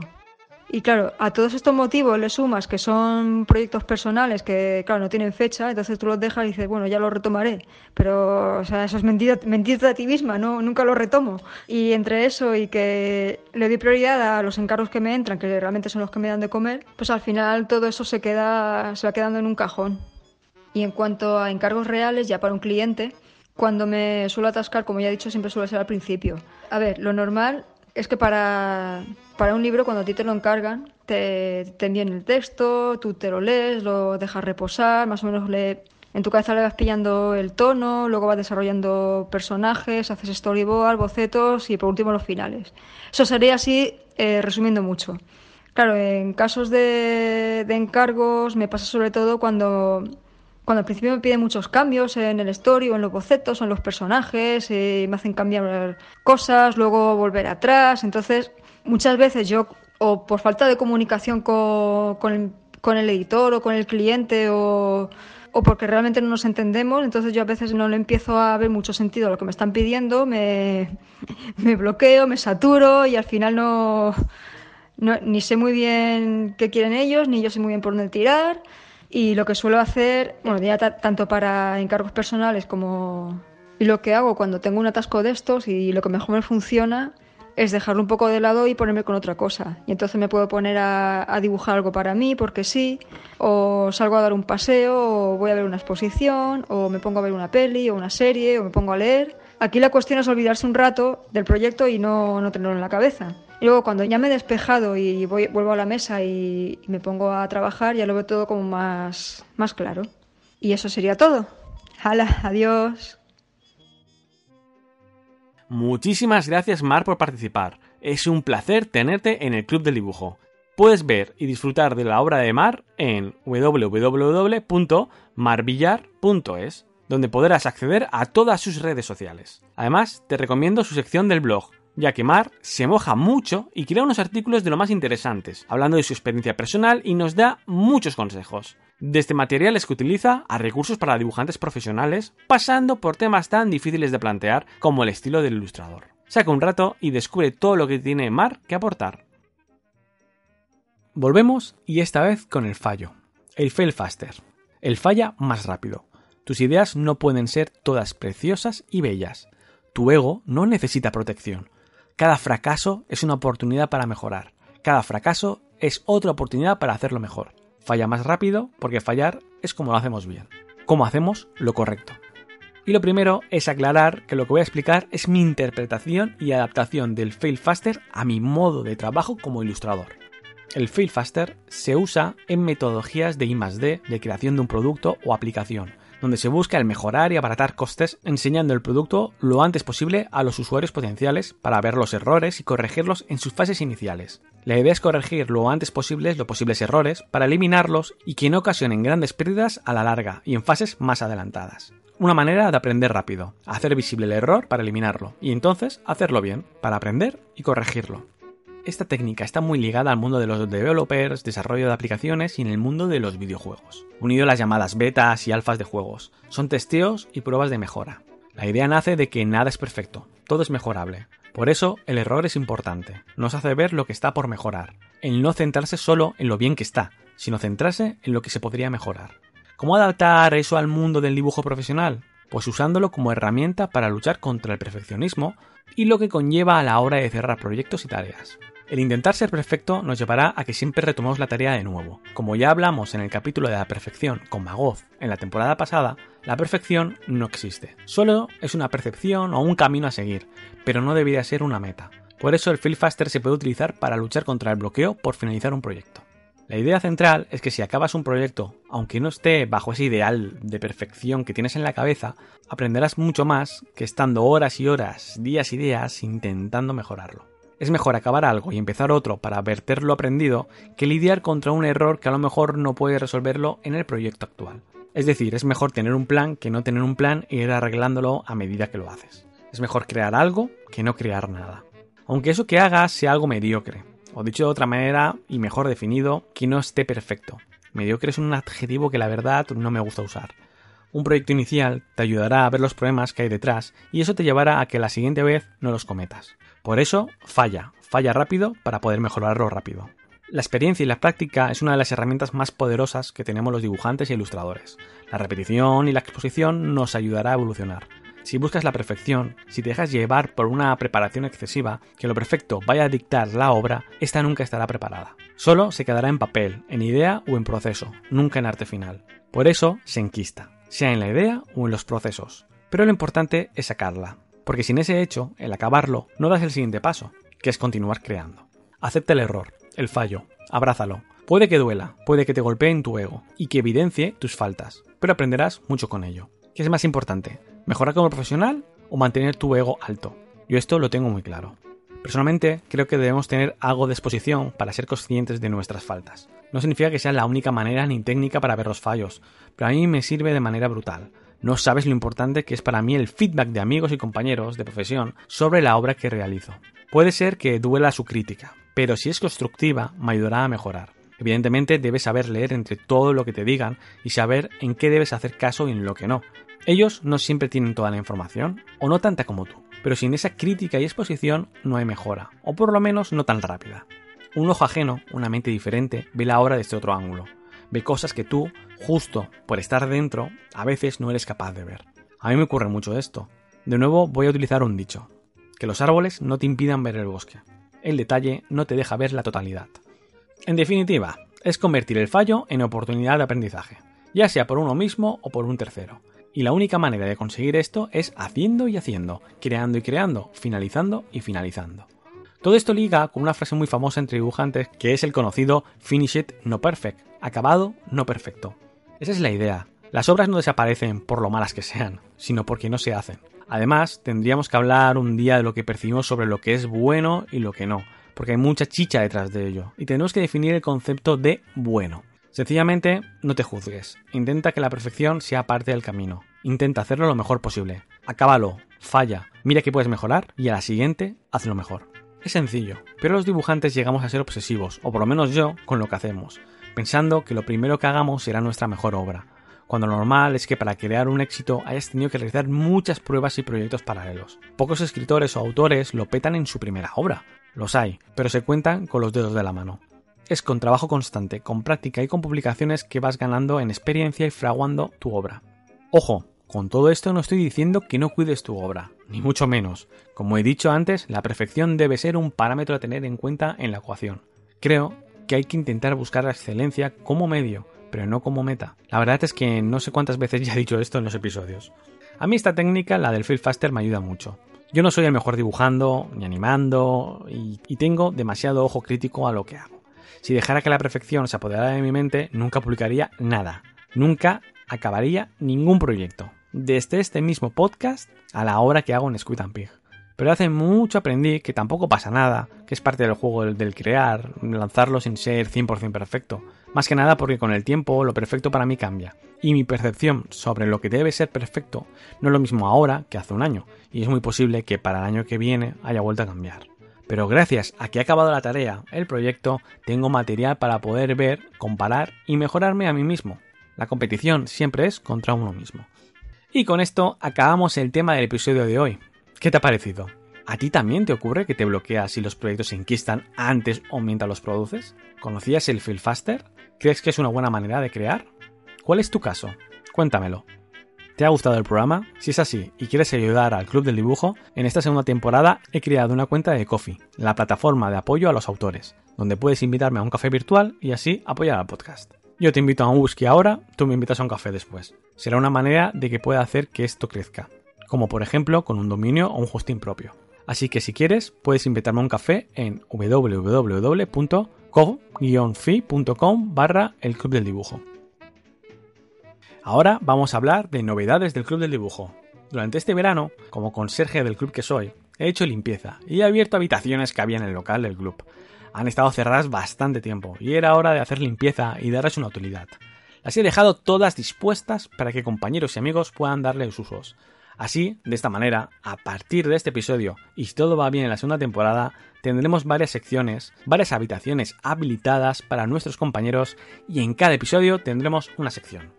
Y claro, a todos estos motivos le sumas que son proyectos personales que, claro, no tienen fecha, entonces tú los dejas y dices, bueno, ya lo retomaré. Pero, o sea, eso es mentira, mentira a ti misma, ¿no? nunca lo retomo. Y entre eso y que le doy prioridad a los encargos que me entran, que realmente son los que me dan de comer, pues al final todo eso se, queda, se va quedando en un cajón. Y en cuanto a encargos reales, ya para un cliente, cuando me suelo atascar, como ya he dicho, siempre suele ser al principio. A ver, lo normal es que para, para un libro, cuando a ti te lo encargan, te, te envían el texto, tú te lo lees, lo dejas reposar, más o menos le, en tu cabeza le vas pillando el tono, luego vas desarrollando personajes, haces storyboard, bocetos y por último los finales. Eso sería así, eh, resumiendo mucho. Claro, en casos de, de encargos me pasa sobre todo cuando cuando al principio me piden muchos cambios en el story en los bocetos en los personajes, y me hacen cambiar cosas, luego volver atrás. Entonces, muchas veces yo, o por falta de comunicación con, con, el, editor o con el cliente, o, o, porque realmente no nos entendemos, entonces yo a veces no le empiezo a ver mucho sentido a lo que me están pidiendo, me, me bloqueo, me saturo y al final no, no, ni sé muy bien qué quieren ellos, ni yo sé muy bien por dónde tirar Y lo que suelo hacer, bueno, ya tanto para encargos personales como... Y lo que hago cuando tengo un atasco de estos y lo que mejor me funciona es dejarlo un poco de lado y ponerme con otra cosa. Y entonces me puedo poner a, dibujar algo para mí, porque sí, o salgo a dar un paseo, o voy a ver una exposición, o me pongo a ver una peli, o una serie, o me pongo a leer. Aquí la cuestión es olvidarse un rato del proyecto y no, no tenerlo en la cabeza. Y luego cuando ya me he despejado y voy, vuelvo a la mesa y, me pongo a trabajar, ya lo veo todo como más, más claro. Y eso sería todo. ¡Hala! ¡Adiós! Muchísimas gracias Mar por participar. Es un placer tenerte en el Club del Dibujo. Puedes ver y disfrutar de la obra de Mar en www.marvillar.es, donde podrás acceder a todas sus redes sociales. Además, te recomiendo su sección del blog, ya que Mar se moja mucho y crea unos artículos de lo más interesantes, hablando de su experiencia personal y nos da muchos consejos. Desde materiales que utiliza a recursos para dibujantes profesionales, pasando por temas tan difíciles de plantear como el estilo del ilustrador. Saca un rato y descubre todo lo que tiene Mar que aportar. Volvemos y esta vez con el fallo. El fail faster. El falla más rápido. Tus ideas no pueden ser todas preciosas y bellas. Tu ego no necesita protección. Cada fracaso es una oportunidad para mejorar. Cada fracaso es otra oportunidad para hacerlo mejor. Falla más rápido porque fallar es como lo hacemos bien. Como hacemos lo correcto. Y lo primero es aclarar que lo que voy a explicar es mi interpretación y adaptación del fail faster a mi modo de trabajo como ilustrador. El fail faster se usa en metodologías de I+D de creación de un producto o aplicación donde se busca el mejorar y abaratar costes enseñando el producto lo antes posible a los usuarios potenciales para ver los errores y corregirlos en sus fases iniciales. La idea es corregir lo antes posible los posibles errores para eliminarlos y que no ocasionen grandes pérdidas a la larga y en fases más adelantadas. Una manera de aprender rápido, hacer visible el error para eliminarlo y entonces hacerlo bien, para aprender y corregirlo esta técnica está muy ligada al mundo de los developers, desarrollo de aplicaciones y en el mundo de los videojuegos, unido a las llamadas betas y alfas de juegos. Son testeos y pruebas de mejora. La idea nace de que nada es perfecto, todo es mejorable. Por eso el error es importante, nos hace ver lo que está por mejorar, el no centrarse solo en lo bien que está, sino centrarse en lo que se podría mejorar. ¿Cómo adaptar eso al mundo del dibujo profesional? Pues usándolo como herramienta para luchar contra el perfeccionismo y lo que conlleva a la hora de cerrar proyectos y tareas. El intentar ser perfecto nos llevará a que siempre retomemos la tarea de nuevo. Como ya hablamos en el capítulo de la perfección con Magoz en la temporada pasada, la perfección no existe. Solo es una percepción o un camino a seguir, pero no debería ser una meta. Por eso el Feel Faster se puede utilizar para luchar contra el bloqueo por finalizar un proyecto. La idea central es que si acabas un proyecto, aunque no esté bajo ese ideal de perfección que tienes en la cabeza, aprenderás mucho más que estando horas y horas, días y días intentando mejorarlo. Es mejor acabar algo y empezar otro para verter lo aprendido que lidiar contra un error que a lo mejor no puedes resolverlo en el proyecto actual. Es decir, es mejor tener un plan que no tener un plan e ir arreglándolo a medida que lo haces. Es mejor crear algo que no crear nada. Aunque eso que hagas sea algo mediocre, o dicho de otra manera y mejor definido, que no esté perfecto. Mediocre es un adjetivo que la verdad no me gusta usar. Un proyecto inicial te ayudará a ver los problemas que hay detrás y eso te llevará a que la siguiente vez no los cometas. Por eso, falla, falla rápido para poder mejorarlo rápido. La experiencia y la práctica es una de las herramientas más poderosas que tenemos los dibujantes e ilustradores. La repetición y la exposición nos ayudará a evolucionar. Si buscas la perfección, si te dejas llevar por una preparación excesiva, que lo perfecto vaya a dictar la obra, esta nunca estará preparada. Solo se quedará en papel, en idea o en proceso, nunca en arte final. Por eso se enquista, sea en la idea o en los procesos. Pero lo importante es sacarla, porque sin ese hecho, el acabarlo, no das el siguiente paso, que es continuar creando. Acepta el error, el fallo, abrázalo. Puede que duela, puede que te golpee en tu ego y que evidencie tus faltas, pero aprenderás mucho con ello. ¿Qué es más importante? ¿Mejorar como profesional o mantener tu ego alto? Yo esto lo tengo muy claro. Personalmente, creo que debemos tener algo de exposición para ser conscientes de nuestras faltas. No significa que sea la única manera ni técnica para ver los fallos, pero a mí me sirve de manera brutal. No sabes lo importante que es para mí el feedback de amigos y compañeros de profesión sobre la obra que realizo. Puede ser que duela su crítica, pero si es constructiva me ayudará a mejorar. Evidentemente debes saber leer entre todo lo que te digan y saber en qué debes hacer caso y en lo que no. Ellos no siempre tienen toda la información, o no tanta como tú, pero sin esa crítica y exposición no hay mejora, o por lo menos no tan rápida. Un ojo ajeno, una mente diferente, ve la obra desde otro ángulo. ve cosas que tú, justo por estar dentro, a veces no eres capaz de ver. A mí me ocurre mucho esto. De nuevo voy a utilizar un dicho, que los árboles no te impidan ver el bosque. El detalle no te deja ver la totalidad. En definitiva, es convertir el fallo en oportunidad de aprendizaje, ya sea por uno mismo o por un tercero. Y la única manera de conseguir esto es haciendo y haciendo, creando y creando, finalizando y finalizando. Todo esto liga con una frase muy famosa entre dibujantes que es el conocido finish it no perfect, acabado no perfecto. Esa es la idea. Las obras no desaparecen por lo malas que sean, sino porque no se hacen. Además, tendríamos que hablar un día de lo que percibimos sobre lo que es bueno y lo que no, porque hay mucha chicha detrás de ello, y tenemos que definir el concepto de bueno. Sencillamente, no te juzgues. Intenta que la perfección sea parte del camino. Intenta hacerlo lo mejor posible. Acábalo, falla, mira que puedes mejorar y a la siguiente, hazlo mejor. Es sencillo, pero los dibujantes llegamos a ser obsesivos, o por lo menos yo, con lo que hacemos, pensando que lo primero que hagamos será nuestra mejor obra, cuando lo normal es que para crear un éxito hayas tenido que realizar muchas pruebas y proyectos paralelos. Pocos escritores o autores lo petan en su primera obra, los hay, pero se cuentan con los dedos de la mano. Es con trabajo constante, con práctica y con publicaciones que vas ganando en experiencia y fraguando tu obra. Ojo, con todo esto no estoy diciendo que no cuides tu obra, ni mucho menos. Como he dicho antes, la perfección debe ser un parámetro a tener en cuenta en la ecuación. Creo que hay que intentar buscar la excelencia como medio, pero no como meta. La verdad es que no sé cuántas veces ya he dicho esto en los episodios. A mí esta técnica, la del Feel Faster, me ayuda mucho. Yo no soy el mejor dibujando, ni animando, y, tengo demasiado ojo crítico a lo que hago. Si dejara que la perfección se apoderara de mi mente, nunca publicaría nada. Nunca acabaría ningún proyecto desde este mismo podcast a la hora que hago en Squid and Pig. Pero hace mucho aprendí que tampoco pasa nada, que es parte del juego del, crear, lanzarlo sin ser 100% perfecto. Más que nada porque con el tiempo lo perfecto para mí cambia. Y mi percepción sobre lo que debe ser perfecto no es lo mismo ahora que hace un año. Y es muy posible que para el año que viene haya vuelto a cambiar. Pero gracias a que he acabado la tarea, el proyecto, tengo material para poder ver, comparar y mejorarme a mí mismo. La competición siempre es contra uno mismo. Y con esto acabamos el tema del episodio de hoy. ¿Qué te ha parecido? ¿A ti también te ocurre que te bloqueas si los proyectos se enquistan antes o mientras los produces? ¿Conocías el Feel Faster? ¿Crees que es una buena manera de crear? ¿Cuál es tu caso? Cuéntamelo. ¿Te ha gustado el programa? Si es así y quieres ayudar al Club del Dibujo, en esta segunda temporada he creado una cuenta de Coffee, la plataforma de apoyo a los autores, donde puedes invitarme a un café virtual y así apoyar al podcast. Yo te invito a un whisky ahora, tú me invitas a un café después. Será una manera de que pueda hacer que esto crezca, como por ejemplo con un dominio o un hosting propio. Así que si quieres, puedes invitarme a un café en www.co-fi.com barra el Club del Dibujo. Ahora vamos a hablar de novedades del Club del Dibujo. Durante este verano, como conserje del club que soy, he hecho limpieza y he abierto habitaciones que había en el local del club han estado cerradas bastante tiempo y era hora de hacer limpieza y darles una utilidad. Las he dejado todas dispuestas para que compañeros y amigos puedan darles usos. Así, de esta manera, a partir de este episodio, y si todo va bien en la segunda temporada, tendremos varias secciones, varias habitaciones habilitadas para nuestros compañeros y en cada episodio tendremos una sección.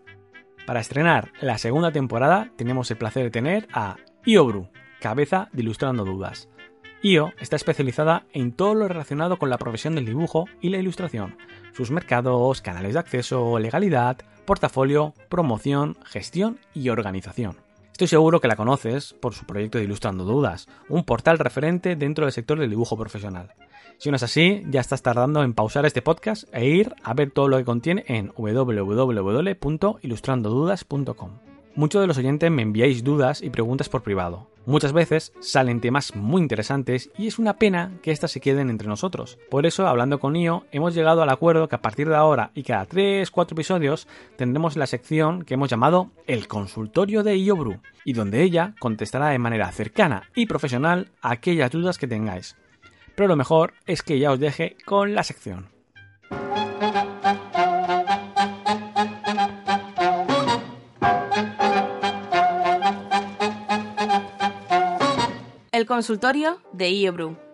Para estrenar la segunda temporada tenemos el placer de tener a Iobru, cabeza de Ilustrando Dudas. IO está especializada en todo lo relacionado con la profesión del dibujo y la ilustración, sus mercados, canales de acceso, legalidad, portafolio, promoción, gestión y organización. Estoy seguro que la conoces por su proyecto de Ilustrando Dudas, un portal referente dentro del sector del dibujo profesional. Si no es así, ya estás tardando en pausar este podcast e ir a ver todo lo que contiene en www.ilustrandodudas.com. Muchos de los oyentes me enviáis dudas y preguntas por privado. Muchas veces salen temas muy interesantes y es una pena que éstas se queden entre nosotros. Por eso, hablando con IO, hemos llegado al acuerdo que a partir de ahora y cada 3-4 episodios tendremos la sección que hemos llamado El consultorio de IO Bru, y donde ella contestará de manera cercana y profesional aquellas dudas que tengáis. Pero lo mejor es que ya os deje con la sección. El consultorio de IEBRU.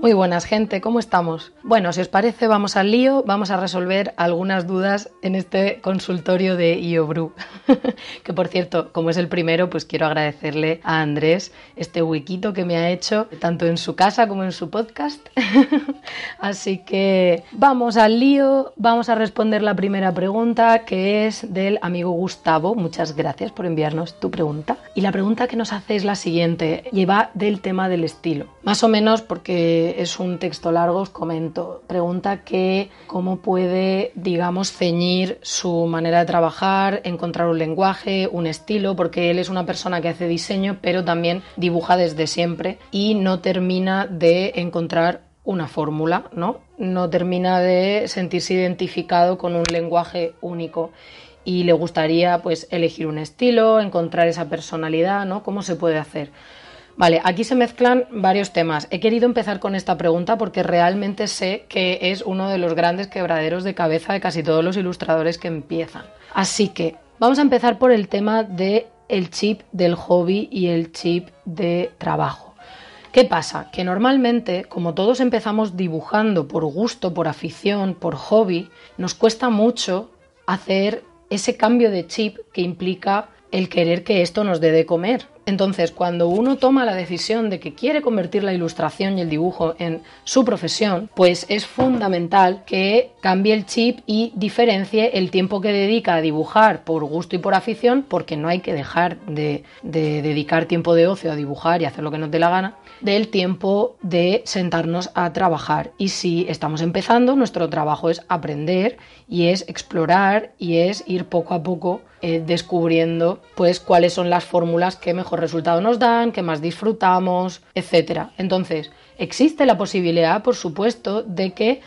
Muy buenas gente, ¿cómo estamos? Bueno, si os parece vamos al lío, vamos a resolver algunas dudas en este consultorio de IOBRU. que por cierto, como es el primero, pues quiero agradecerle a Andrés este huequito que me ha hecho, tanto en su casa como en su podcast. Así que vamos al lío, vamos a responder la primera pregunta que es del amigo Gustavo. Muchas gracias por enviarnos tu pregunta. Y la pregunta que nos hace es la siguiente, lleva del tema del estilo. Más o menos porque es un texto largo, os comento. Pregunta que cómo puede, digamos, ceñir su manera de trabajar, encontrar un lenguaje, un estilo, porque él es una persona que hace diseño, pero también dibuja desde siempre y no termina de encontrar una fórmula, ¿no? No termina de sentirse identificado con un lenguaje único y le gustaría pues elegir un estilo, encontrar esa personalidad, ¿no? ¿Cómo se puede hacer? Vale, aquí se mezclan varios temas. He querido empezar con esta pregunta porque realmente sé que es uno de los grandes quebraderos de cabeza de casi todos los ilustradores que empiezan. Así que vamos a empezar por el tema de chip del hobby y el chip de trabajo. ¿Qué pasa? Que normalmente, como todos empezamos dibujando por gusto, por afición, por hobby, nos cuesta mucho hacer ese cambio de chip que implica el querer que esto nos dé de comer. Entonces, cuando uno toma la decisión de que quiere convertir la ilustración y el dibujo en su profesión, pues es fundamental que cambie el chip y diferencie el tiempo que dedica a dibujar por gusto y por afición, porque no hay que dejar de, dedicar tiempo de ocio a dibujar y hacer lo que nos dé la gana, del tiempo de sentarnos a trabajar. Y si estamos empezando, nuestro trabajo es aprender y es explorar y es ir poco a poco eh, descubriendo pues cuáles son las fórmulas que mejor resultado nos dan, que más disfrutamos, etc. Entonces, existe la posibilidad, por supuesto, de que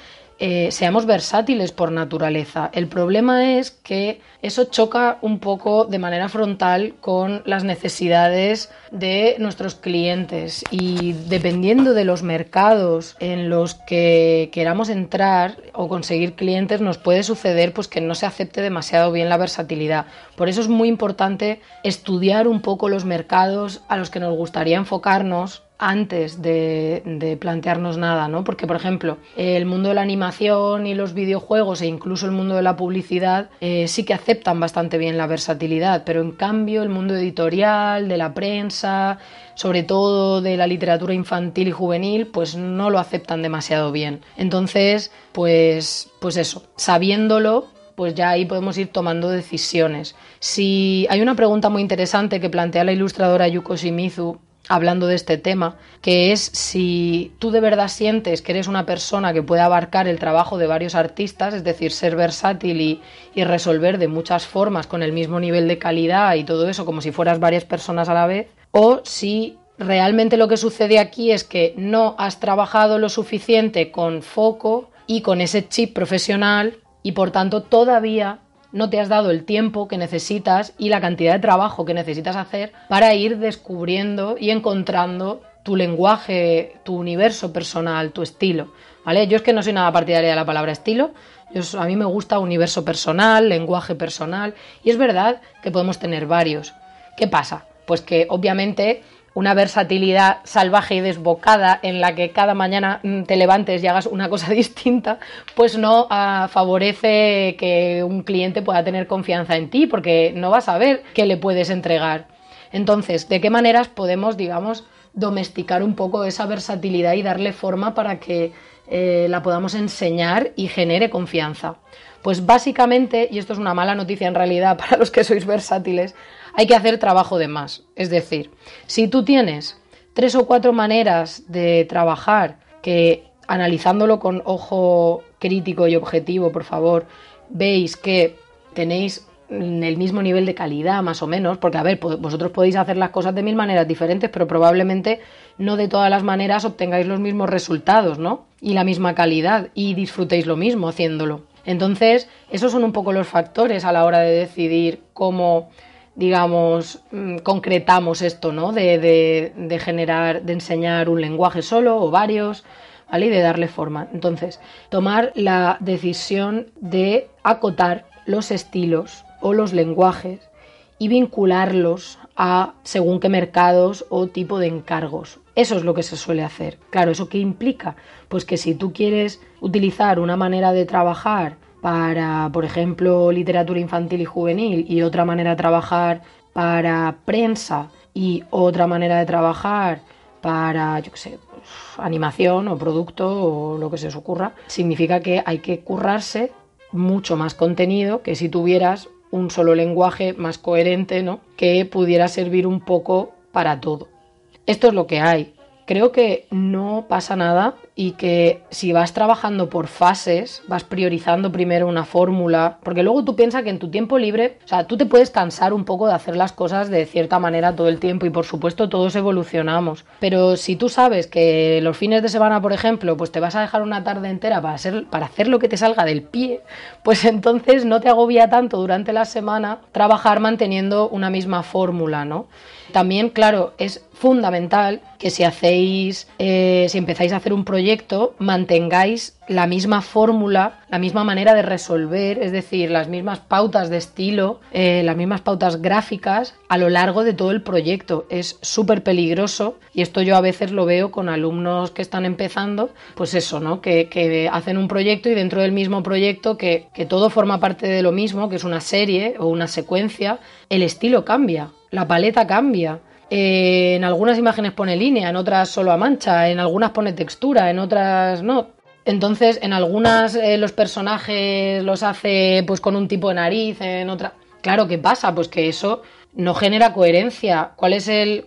eh, seamos versátiles por naturaleza. El problema es que eso choca un poco de manera frontal con las necesidades de nuestros clientes y dependiendo de los mercados en los que queramos entrar o conseguir clientes nos puede suceder pues que no se acepte demasiado bien la versatilidad. Por eso es muy importante estudiar un poco los mercados a los que nos gustaría enfocarnos antes de, plantearnos nada, ¿no? Porque, por ejemplo, el mundo de la animación y los videojuegos e incluso el mundo de la publicidad eh, sí que aceptan bastante bien la versatilidad, pero en cambio el mundo editorial, de la prensa, sobre todo de la literatura infantil y juvenil, pues no lo aceptan demasiado bien. Entonces, pues, pues eso, sabiéndolo, pues ya ahí podemos ir tomando decisiones. Si hay una pregunta muy interesante que plantea la ilustradora Yuko Shimizu hablando de este tema, que es si tú de verdad sientes que eres una persona que puede abarcar el trabajo de varios artistas, es decir, ser versátil y, y, resolver de muchas formas con el mismo nivel de calidad y todo eso como si fueras varias personas a la vez, o si realmente lo que sucede aquí es que no has trabajado lo suficiente con foco y con ese chip profesional y por tanto todavía no te has dado el tiempo que necesitas y la cantidad de trabajo que necesitas hacer para ir descubriendo y encontrando tu lenguaje, tu universo personal, tu estilo. ¿Vale? Yo es que no soy nada partidaria de la palabra estilo. a mí me gusta universo personal, lenguaje personal. Y es verdad que podemos tener varios. ¿Qué pasa? Pues que obviamente una versatilidad salvaje y desbocada en la que cada mañana mm, te levantes y hagas una cosa distinta, pues no ah, favorece que un cliente pueda tener confianza en ti porque no va a saber qué le puedes entregar. Entonces, ¿de qué maneras podemos, digamos, domesticar un poco esa versatilidad y darle forma para que eh, la podamos enseñar y genere confianza? Pues básicamente, y esto es una mala noticia en realidad para los que sois versátiles, hay que hacer trabajo de más. Es decir, si tú tienes tres o cuatro maneras de trabajar que analizándolo con ojo crítico y objetivo, por favor, veis que tenéis el mismo nivel de calidad, más o menos, porque a ver, vosotros podéis hacer las cosas de mil maneras diferentes, pero probablemente no de todas las maneras obtengáis los mismos resultados, ¿no? Y la misma calidad y disfrutéis lo mismo haciéndolo. Entonces, esos son un poco los factores a la hora de decidir cómo digamos, mm, concretamos esto, ¿no? De, generar, de enseñar un lenguaje solo o varios, ¿vale? Y de darle forma. Entonces, tomar la decisión de acotar los estilos o los lenguajes y vincularlos a según qué mercados o tipo de encargos. Eso es lo que se suele hacer. Claro, ¿eso qué implica? Pues que si tú quieres utilizar una manera de trabajar para, por ejemplo, literatura infantil y juvenil y otra manera de trabajar para prensa y otra manera de trabajar para, yo qué sé, pues, animación o producto o lo que se os ocurra, significa que hay que currarse mucho más contenido que si tuvieras un solo lenguaje más coherente, ¿no? Que pudiera servir un poco para todo. Esto es lo que hay creo que no pasa nada y que si vas trabajando por fases, vas priorizando primero una fórmula, porque luego tú piensas que en tu tiempo libre, o sea, tú te puedes cansar un poco de hacer las cosas de cierta manera todo el tiempo y por supuesto todos evolucionamos, pero si tú sabes que los fines de semana, por ejemplo, pues te vas a dejar una tarde entera para hacer, para hacer lo que te salga del pie, pues entonces no te agobia tanto durante la semana trabajar manteniendo una misma fórmula, ¿no? También, claro, es fundamental que si hacéis, eh, si empezáis a hacer un proyecto, mantengáis la misma fórmula, la misma manera de resolver, es decir, las mismas pautas de estilo, eh, las mismas pautas gráficas a lo largo de todo el proyecto. Es súper peligroso y esto yo a veces lo veo con alumnos que están empezando, pues eso, ¿no? Que, que hacen un proyecto y dentro del mismo proyecto, que, que todo forma parte de lo mismo, que es una serie o una secuencia, el estilo cambia la paleta cambia. Eh, en algunas imágenes pone línea, en otras solo a mancha, en algunas pone textura, en otras no. Entonces, en algunas eh, los personajes los hace pues con un tipo de nariz, en otra. Claro, ¿qué pasa? Pues que eso no genera coherencia. ¿Cuál es el,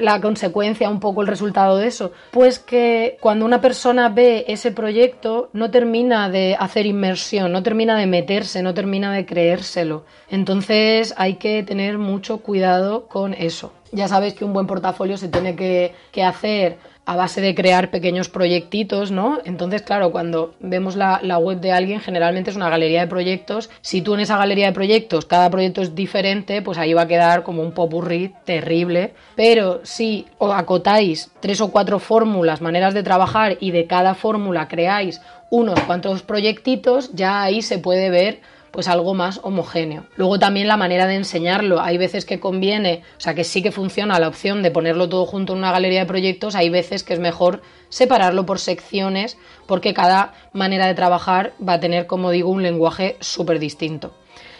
la consecuencia, un poco el resultado de eso? Pues que cuando una persona ve ese proyecto no termina de hacer inmersión, no termina de meterse, no termina de creérselo. Entonces hay que tener mucho cuidado con eso. Ya sabéis que un buen portafolio se tiene que, que hacer a base de crear pequeños proyectitos, ¿no? Entonces, claro, cuando vemos la, web de alguien, generalmente es una galería de proyectos. Si tú en esa galería de proyectos, cada proyecto es diferente, pues ahí va a quedar como un popurrí terrible. Pero si acotáis tres o cuatro fórmulas, maneras de trabajar y de cada fórmula creáis unos cuantos proyectitos, ya ahí se puede ver pues algo más homogéneo. Luego también la manera de enseñarlo. Hay veces que conviene, o sea que sí que funciona la opción de ponerlo todo junto en una galería de proyectos, hay veces que es mejor separarlo por secciones porque cada manera de trabajar va a tener, como digo, un lenguaje súper distinto.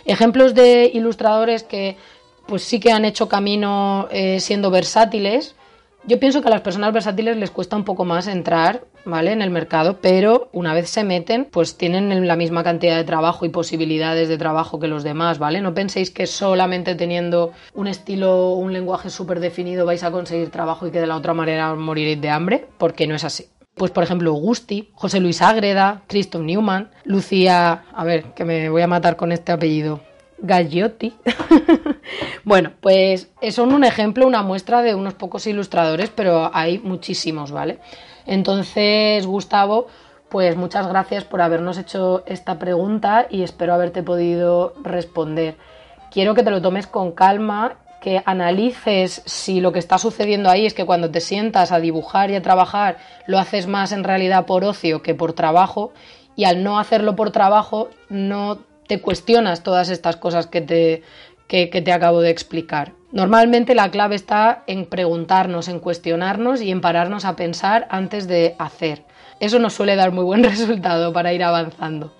Ejemplos de ilustradores que pues sí que han hecho camino eh, siendo versátiles. Yo pienso que a las personas versátiles les cuesta un poco más entrar ¿vale? En el mercado, pero una vez se meten, pues tienen la misma cantidad de trabajo y posibilidades de trabajo que los demás, ¿vale? No penséis que solamente teniendo un estilo, un lenguaje súper definido vais a conseguir trabajo y que de la otra manera moriréis de hambre, porque no es así. Pues por ejemplo, Gusti, José Luis Ágreda, Christoph Newman, Lucía, a ver, que me voy a matar con este apellido, Gagliotti. bueno, pues son un ejemplo, una muestra de unos pocos ilustradores, pero hay muchísimos, ¿vale? Entonces, Gustavo, pues muchas gracias por habernos hecho esta pregunta y espero haberte podido responder. Quiero que te lo tomes con calma, que analices si lo que está sucediendo ahí es que cuando te sientas a dibujar y a trabajar lo haces más en realidad por ocio que por trabajo y al no hacerlo por trabajo no te cuestionas todas estas cosas que te, que, te acabo de explicar. Normalmente la clave está en preguntarnos, en cuestionarnos y en pararnos a pensar antes de hacer. Eso nos suele dar muy buen resultado para ir avanzando.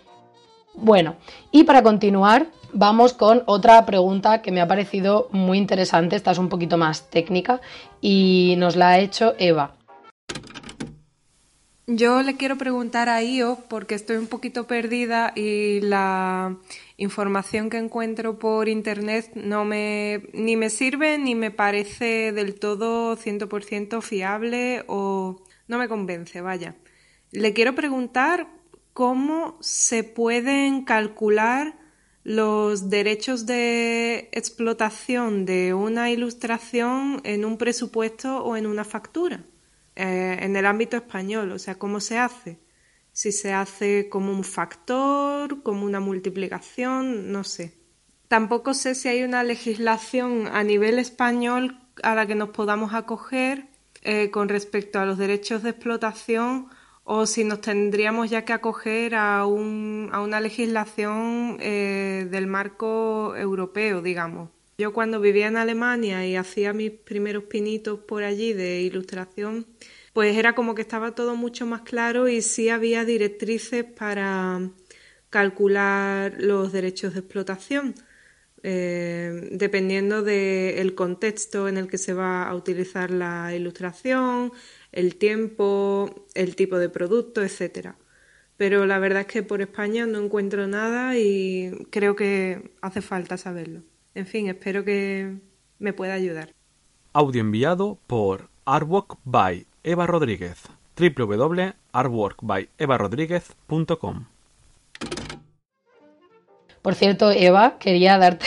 Bueno, y para continuar, vamos con otra pregunta que me ha parecido muy interesante. Esta es un poquito más técnica y nos la ha hecho Eva. Yo le quiero preguntar a Io porque estoy un poquito perdida y la información que encuentro por internet no me ni me sirve ni me parece del todo 100% fiable o no me convence, vaya. Le quiero preguntar cómo se pueden calcular los derechos de explotación de una ilustración en un presupuesto o en una factura. Eh, en el ámbito español, o sea, cómo se hace. Si se hace como un factor, como una multiplicación, no sé. Tampoco sé si hay una legislación a nivel español a la que nos podamos acoger eh, con respecto a los derechos de explotación o si nos tendríamos ya que acoger a, un, a una legislación eh, del marco europeo, digamos. Yo cuando vivía en Alemania y hacía mis primeros pinitos por allí de ilustración, pues era como que estaba todo mucho más claro y sí había directrices para calcular los derechos de explotación, eh, dependiendo del contexto en el que se va a utilizar la ilustración, el tiempo, el tipo de producto, etcétera. Pero la verdad es que por España no encuentro nada y creo que hace falta saberlo. En fin, espero que me pueda ayudar. Audio enviado por Artwork by Eva Rodríguez www.artworkbyevarodríguez.com Por cierto, Eva, quería darte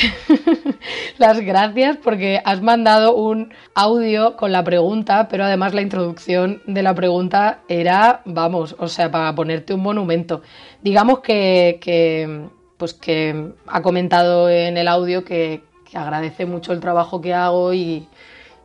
las gracias porque has mandado un audio con la pregunta, pero además la introducción de la pregunta era, vamos, o sea, para ponerte un monumento. Digamos que, pues que ha comentado en el audio que, agradece mucho el trabajo que hago y,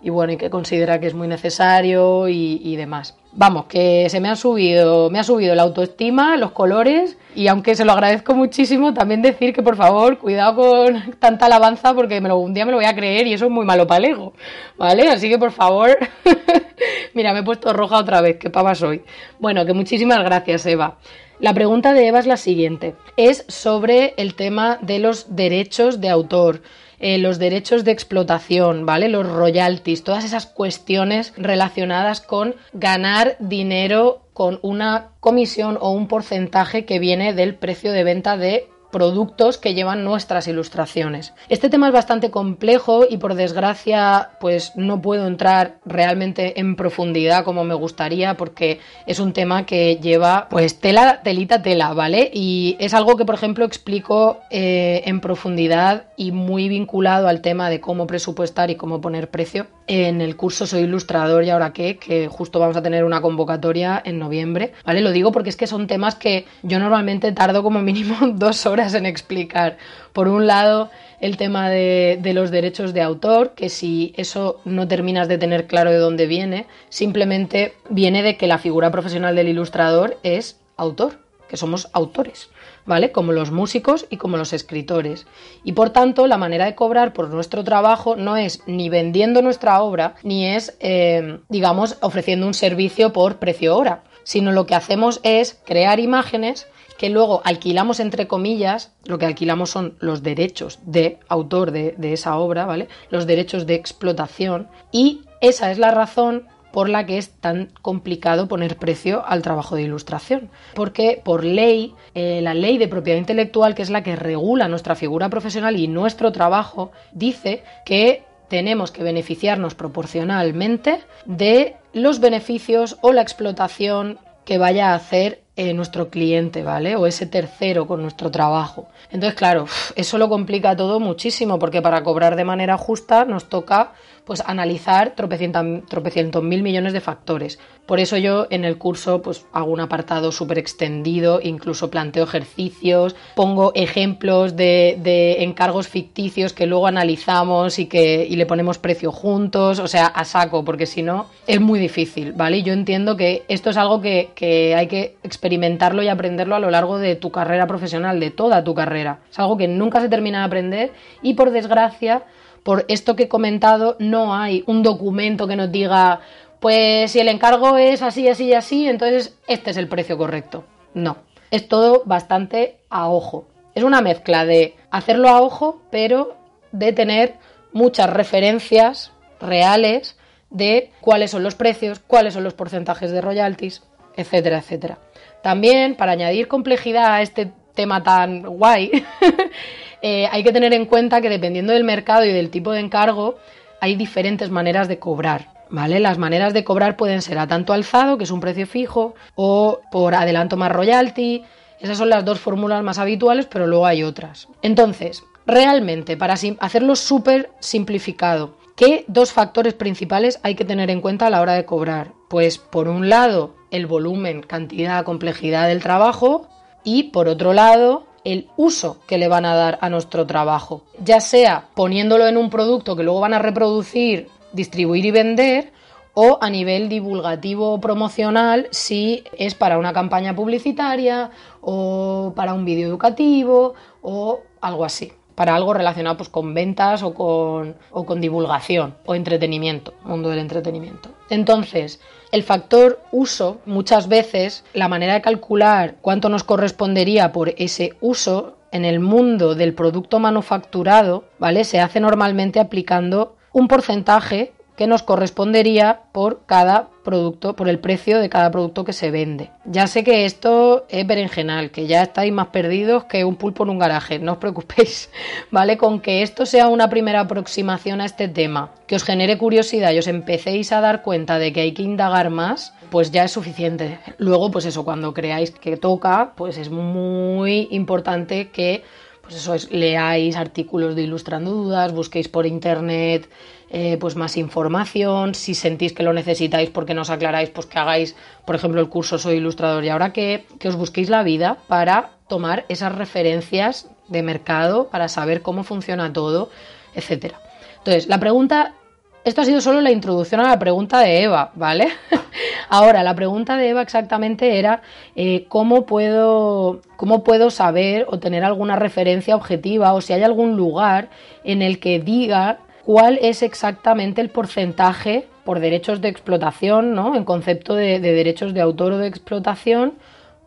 bueno, y que considera que es muy necesario y, demás. Vamos, que se me ha subido, me ha subido la autoestima, los colores, y aunque se lo agradezco muchísimo, también decir que por favor, cuidado con tanta alabanza, porque me lo, un día me lo voy a creer y eso es muy malo para ego, ¿vale? Así que por favor, mira, me he puesto roja otra vez, qué pava soy. Bueno, que muchísimas gracias, Eva. La pregunta de Eva es la siguiente. Es sobre el tema de los derechos de autor. Eh, los derechos de explotación, ¿vale? Los royalties, todas esas cuestiones relacionadas con ganar dinero con una comisión o un porcentaje que viene del precio de venta de productos que llevan nuestras ilustraciones. Este tema es bastante complejo y por desgracia pues no puedo entrar realmente en profundidad como me gustaría porque es un tema que lleva pues tela, telita, tela, ¿vale? Y es algo que por ejemplo explico eh, en profundidad y muy vinculado al tema de cómo presupuestar y cómo poner precio en el curso Soy Ilustrador y ahora qué, que justo vamos a tener una convocatoria en noviembre, ¿vale? Lo digo porque es que son temas que yo normalmente tardo como mínimo dos horas en explicar. Por un lado, el tema de, los derechos de autor, que si eso no terminas de tener claro de dónde viene, simplemente viene de que la figura profesional del ilustrador es autor, que somos autores. ¿vale? Como los músicos y como los escritores. Y por tanto, la manera de cobrar por nuestro trabajo no es ni vendiendo nuestra obra, ni es, eh, digamos, ofreciendo un servicio por precio hora, sino lo que hacemos es crear imágenes que luego alquilamos entre comillas, lo que alquilamos son los derechos de autor de, esa obra, ¿vale? Los derechos de explotación y esa es la razón por la que es tan complicado poner precio al trabajo de ilustración. Porque por ley, eh, la ley de propiedad intelectual, que es la que regula nuestra figura profesional y nuestro trabajo, dice que tenemos que beneficiarnos proporcionalmente de los beneficios o la explotación que vaya a hacer eh, nuestro cliente, ¿vale? O ese tercero con nuestro trabajo. Entonces, claro, eso lo complica todo muchísimo porque para cobrar de manera justa nos toca pues analizar tropecientos, mil millones de factores. Por eso yo en el curso pues hago un apartado súper extendido, incluso planteo ejercicios, pongo ejemplos de, encargos ficticios que luego analizamos y que y le ponemos precio juntos, o sea, a saco, porque si no es muy difícil, ¿vale? yo entiendo que esto es algo que, que hay que experimentarlo y aprenderlo a lo largo de tu carrera profesional, de toda tu carrera. Es algo que nunca se termina de aprender y por desgracia por esto que he comentado, no hay un documento que nos diga, pues si el encargo es así, así y así, entonces este es el precio correcto. No, es todo bastante a ojo. Es una mezcla de hacerlo a ojo, pero de tener muchas referencias reales de cuáles son los precios, cuáles son los porcentajes de royalties, etcétera, etcétera. También, para añadir complejidad a este tema tan guay, Eh, hay que tener en cuenta que dependiendo del mercado y del tipo de encargo, hay diferentes maneras de cobrar. ¿Vale? Las maneras de cobrar pueden ser a tanto alzado, que es un precio fijo, o por adelanto más royalty. Esas son las dos fórmulas más habituales, pero luego hay otras. Entonces, realmente, para hacerlo súper simplificado, ¿qué dos factores principales hay que tener en cuenta a la hora de cobrar? Pues por un lado, el volumen, cantidad, complejidad del trabajo y por otro lado, el uso que le van a dar a nuestro trabajo, ya sea poniéndolo en un producto que luego van a reproducir, distribuir y vender, o a nivel divulgativo o promocional si es para una campaña publicitaria o para un vídeo educativo o algo así para algo relacionado pues, con ventas o con, o con divulgación o entretenimiento, mundo del entretenimiento. Entonces, el factor uso, muchas veces, la manera de calcular cuánto nos correspondería por ese uso en el mundo del producto manufacturado, ¿vale? Se hace normalmente aplicando un porcentaje que nos correspondería por cada producto, por el precio de cada producto que se vende. Ya sé que esto es berenjenal, que ya estáis más perdidos que un pulpo en un garaje, no os preocupéis, ¿vale? Con que esto sea una primera aproximación a este tema, que os genere curiosidad y os empecéis a dar cuenta de que hay que indagar más, pues ya es suficiente. Luego, pues eso, cuando creáis que toca, pues es muy importante que pues eso es, leáis artículos de Ilustrando Dudas, busquéis por internet eh, pues más información, si sentís que lo necesitáis porque nos aclaráis, pues que hagáis, por ejemplo, el curso Soy Ilustrador y ahora que, que os busquéis la vida para tomar esas referencias de mercado, para saber cómo funciona todo, etcétera. Entonces, la pregunta esto ha sido solo la introducción a la pregunta de Eva, ¿vale? Ahora, la pregunta de Eva exactamente era eh, ¿cómo, puedo, cómo puedo saber o tener alguna referencia objetiva o si hay algún lugar en el que diga cuál es exactamente el porcentaje por derechos de explotación, ¿no? En concepto de, derechos de autor o de explotación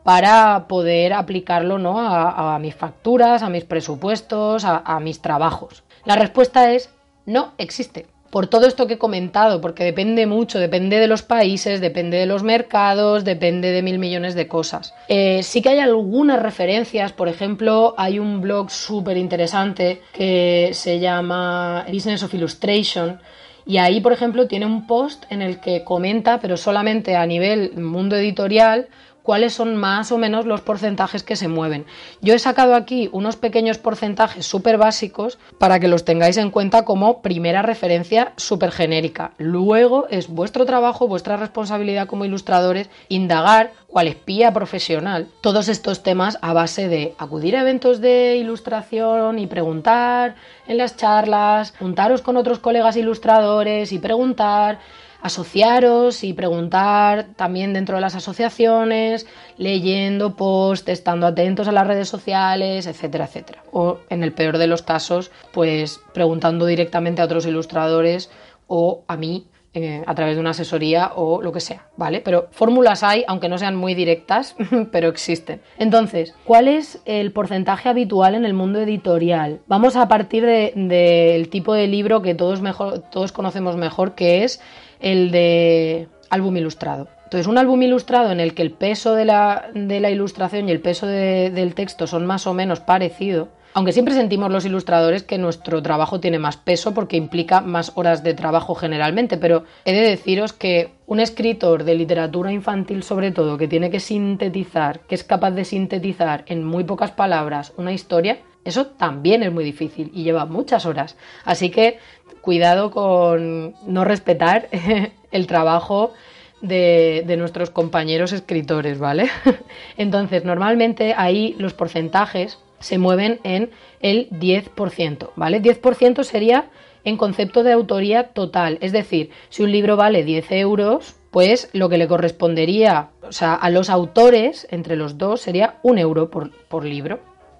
para poder aplicarlo ¿no? a, mis facturas, a mis presupuestos, a mis trabajos. La respuesta es no existe por todo esto que he comentado, porque depende mucho, depende de los países, depende de los mercados, depende de mil millones de cosas. Eh, sí que hay algunas referencias, por ejemplo, hay un blog súper interesante que se llama Business of Illustration. Y ahí, por ejemplo, tiene un post en el que comenta, pero solamente a nivel mundo editorial, cuáles son más o menos los porcentajes que se mueven. Yo he sacado aquí unos pequeños porcentajes súper básicos para que los tengáis en cuenta como primera referencia súper genérica. Luego es vuestro trabajo, vuestra responsabilidad como ilustradores, indagar cual espía profesional todos estos temas a base de acudir a eventos de ilustración y preguntar en las charlas, juntaros con otros colegas ilustradores y preguntar asociaros y preguntar también dentro de las asociaciones, leyendo posts, estando atentos a las redes sociales, etcétera, etcétera. O en el peor de los casos, pues preguntando directamente a otros ilustradores o a mí eh, a través de una asesoría o lo que sea, ¿vale? Pero fórmulas hay, aunque no sean muy directas, pero existen. Entonces, ¿cuál es el porcentaje habitual en el mundo editorial? Vamos a partir del tipo de libro que todos, mejor, todos conocemos mejor, que es el de álbum ilustrado. Entonces, un álbum ilustrado en el que el peso de la, ilustración y el peso del texto son más o menos parecidos, aunque siempre sentimos los ilustradores que nuestro trabajo tiene más peso porque implica más horas de trabajo generalmente, pero he de deciros que un escritor de literatura infantil sobre todo que tiene que sintetizar, que es capaz de sintetizar en muy pocas palabras una historia, eso también es muy difícil y lleva muchas horas. Así que cuidado con no respetar el trabajo de, nuestros compañeros escritores, ¿vale? Entonces, normalmente ahí los porcentajes se mueven en el 10%, ¿vale? 10% sería en concepto de autoría total, es decir, si un libro vale 10 euros, pues lo que le correspondería, o sea, a los autores, entre los dos, sería un euro por, por libro,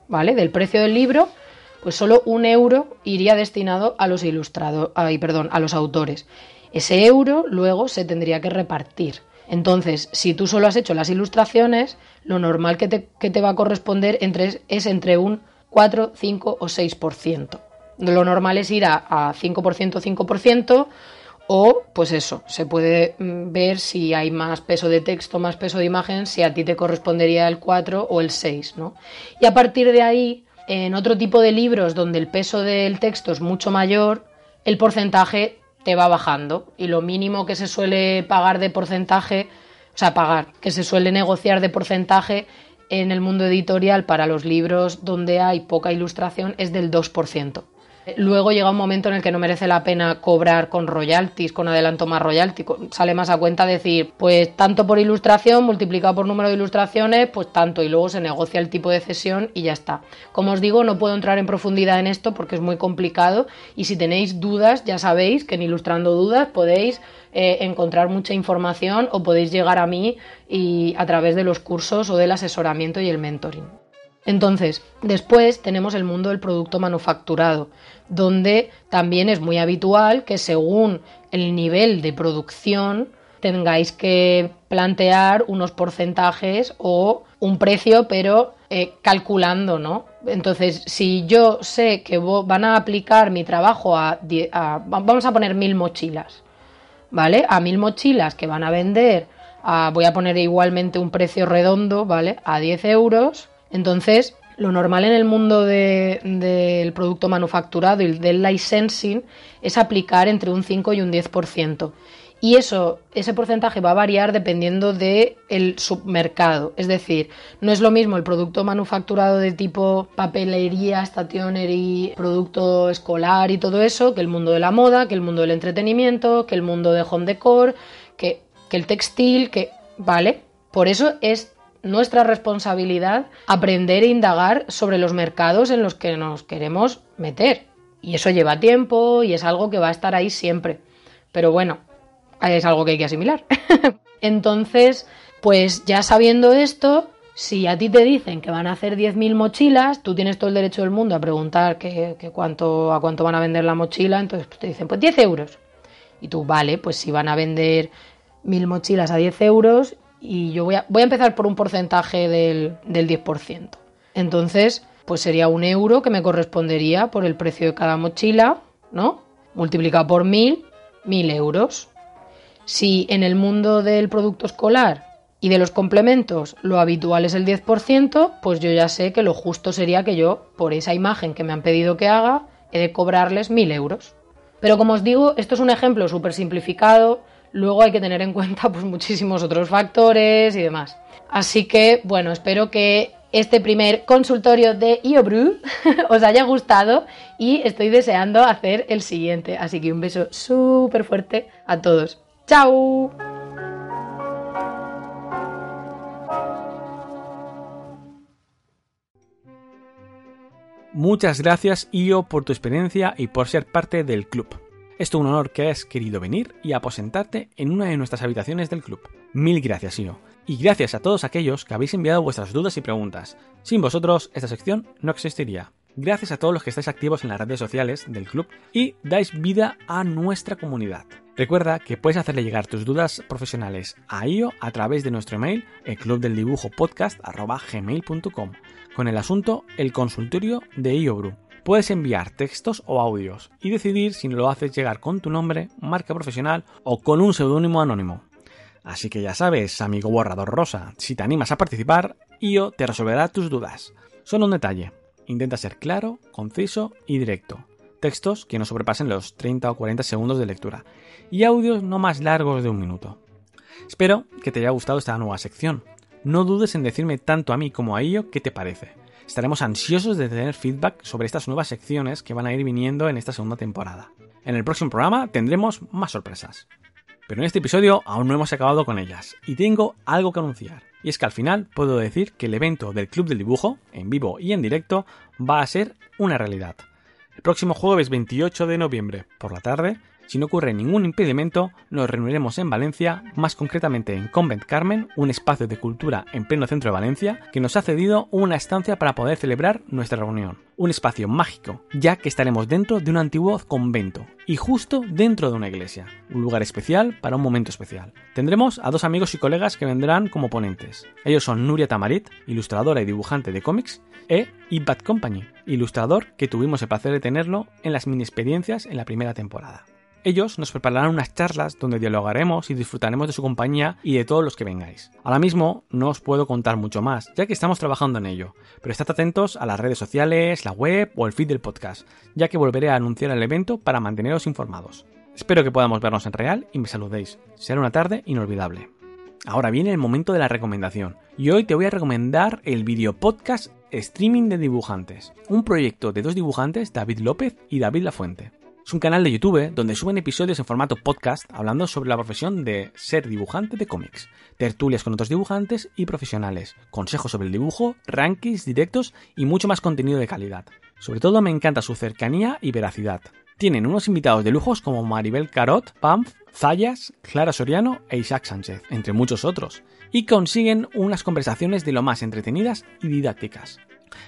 ¿vale? Del precio del libro pues solo un euro iría destinado a los ilustrados, perdón, a los autores. Ese euro luego se tendría que repartir. Entonces, si tú solo has hecho las ilustraciones, lo normal que te, va a corresponder entre, es entre un 4, 5 o 6%. Lo normal es ir a, a 5%, 5%, o pues eso, se puede mm, ver si hay más peso de texto, más peso de imagen, si a ti te correspondería el 4 o el 6, ¿no? Y a partir de ahí en otro tipo de libros donde el peso del texto es mucho mayor, el porcentaje te va bajando y lo mínimo que se suele pagar de porcentaje, o sea, pagar, que se suele negociar de porcentaje en el mundo editorial para los libros donde hay poca ilustración es del 2%. Luego llega un momento en el que no merece la pena cobrar con royalties, con adelanto más royalty. Sale más a cuenta decir, pues tanto por ilustración multiplicado por número de ilustraciones, pues tanto. Y luego se negocia el tipo de cesión y ya está. Como os digo, no puedo entrar en profundidad en esto porque es muy complicado. Y si tenéis dudas, ya sabéis que en Ilustrando Dudas podéis eh, encontrar mucha información o podéis llegar a mí y a través de los cursos o del asesoramiento y el mentoring. Entonces, después tenemos el mundo del producto manufacturado, donde también es muy habitual que según el nivel de producción tengáis que plantear unos porcentajes o un precio, pero eh, calculando, ¿no? Entonces, si yo sé que van a aplicar mi trabajo a, vamos a poner mil mochilas, ¿vale? A mil mochilas que van a vender, voy a poner igualmente un precio redondo, ¿vale? A 10 euros. Entonces, lo normal en el mundo del producto manufacturado y del licensing es aplicar entre un 5 y un 10%. Y eso, ese porcentaje va a variar dependiendo del submercado. Es decir, no es lo mismo el producto manufacturado de tipo papelería, stationery, producto escolar y todo eso, que el mundo de la moda, que el mundo del entretenimiento, que el mundo de home decor, que, que el textil, que. ¿Vale? Por eso es nuestra responsabilidad aprender e indagar sobre los mercados en los que nos queremos meter. Y eso lleva tiempo y es algo que va a estar ahí siempre. Pero bueno, es algo que hay que asimilar. Entonces, pues ya sabiendo esto, si a ti te dicen que van a hacer 10.000 mochilas, tú tienes todo el derecho del mundo a preguntar que, cuánto, a cuánto van a vender la mochila, entonces te dicen, pues 10 euros. Y tú, vale, pues si van a vender 1.000 mochilas a 10 euros, y yo voy a, voy a empezar por un porcentaje del, del 10%. Entonces, pues sería un euro que me correspondería por el precio de cada mochila, ¿no? Multiplicado por 1.000, 1.000 euros. Si en el mundo del producto escolar y de los complementos lo habitual es el 10%, pues yo ya sé que lo justo sería que yo, por esa imagen que me han pedido que haga, he de cobrarles 1.000 euros. Pero como os digo, esto es un ejemplo súper simplificado, luego hay que tener en cuenta pues, muchísimos otros factores y demás. Así que, bueno, espero que este primer consultorio de IOBRU os haya gustado y estoy deseando hacer el siguiente. Así que un beso súper fuerte a todos. ¡Chao! Muchas gracias, Io, por tu experiencia y por ser parte del club. Es todo un honor que hayas querido venir y aposentarte en una de nuestras habitaciones del club. Mil gracias, Io. Y gracias a todos aquellos que habéis enviado vuestras dudas y preguntas. Sin vosotros, esta sección no existiría. Gracias a todos los que estáis activos en las redes sociales del club y dais vida a nuestra comunidad. Recuerda que puedes hacerle llegar tus dudas profesionales a IO a través de nuestro email, el con el asunto El consultorio de IOBRU. Puedes enviar textos o audios y decidir si lo haces llegar con tu nombre, marca profesional o con un seudónimo anónimo. Así que ya sabes, amigo borrador rosa, si te animas a participar, IO te resolverá tus dudas. Solo un detalle, intenta ser claro, conciso y directo textos que no sobrepasen los 30 o 40 segundos de lectura y audios no más largos de un minuto. Espero que te haya gustado esta nueva sección. No dudes en decirme tanto a mí como a ello qué te parece. Estaremos ansiosos de tener feedback sobre estas nuevas secciones que van a ir viniendo en esta segunda temporada. En el próximo programa tendremos más sorpresas. Pero en este episodio aún no hemos acabado con ellas y tengo algo que anunciar. Y es que al final puedo decir que el evento del Club del Dibujo, en vivo y en directo, va a ser una realidad. El próximo jueves 28 de noviembre, por la tarde, si no ocurre ningún impedimento, nos reuniremos en Valencia, más concretamente en Convent Carmen, un espacio de cultura en pleno centro de Valencia, que nos ha cedido una estancia para poder celebrar nuestra reunión. Un espacio mágico, ya que estaremos dentro de un antiguo convento y justo dentro de una iglesia. Un lugar especial para un momento especial. Tendremos a dos amigos y colegas que vendrán como ponentes. Ellos son Nuria Tamarit, ilustradora y dibujante de cómics, e Ibad Company, ilustrador que tuvimos el placer de tenerlo en las mini experiencias en la primera temporada. Ellos nos prepararán unas charlas donde dialogaremos y disfrutaremos de su compañía y de todos los que vengáis. Ahora mismo no os puedo contar mucho más, ya que estamos trabajando en ello, pero estad atentos a las redes sociales, la web o el feed del podcast, ya que volveré a anunciar el evento para manteneros informados. Espero que podamos vernos en real y me saludéis. Será una tarde inolvidable. Ahora viene el momento de la recomendación, y hoy te voy a recomendar el video podcast Streaming de Dibujantes, un proyecto de dos dibujantes, David López y David Lafuente. Es un canal de YouTube donde suben episodios en formato podcast hablando sobre la profesión de ser dibujante de cómics, tertulias con otros dibujantes y profesionales, consejos sobre el dibujo, rankings, directos y mucho más contenido de calidad. Sobre todo me encanta su cercanía y veracidad. Tienen unos invitados de lujos como Maribel Carot, Pamf, Zayas, Clara Soriano e Isaac Sánchez, entre muchos otros, y consiguen unas conversaciones de lo más entretenidas y didácticas.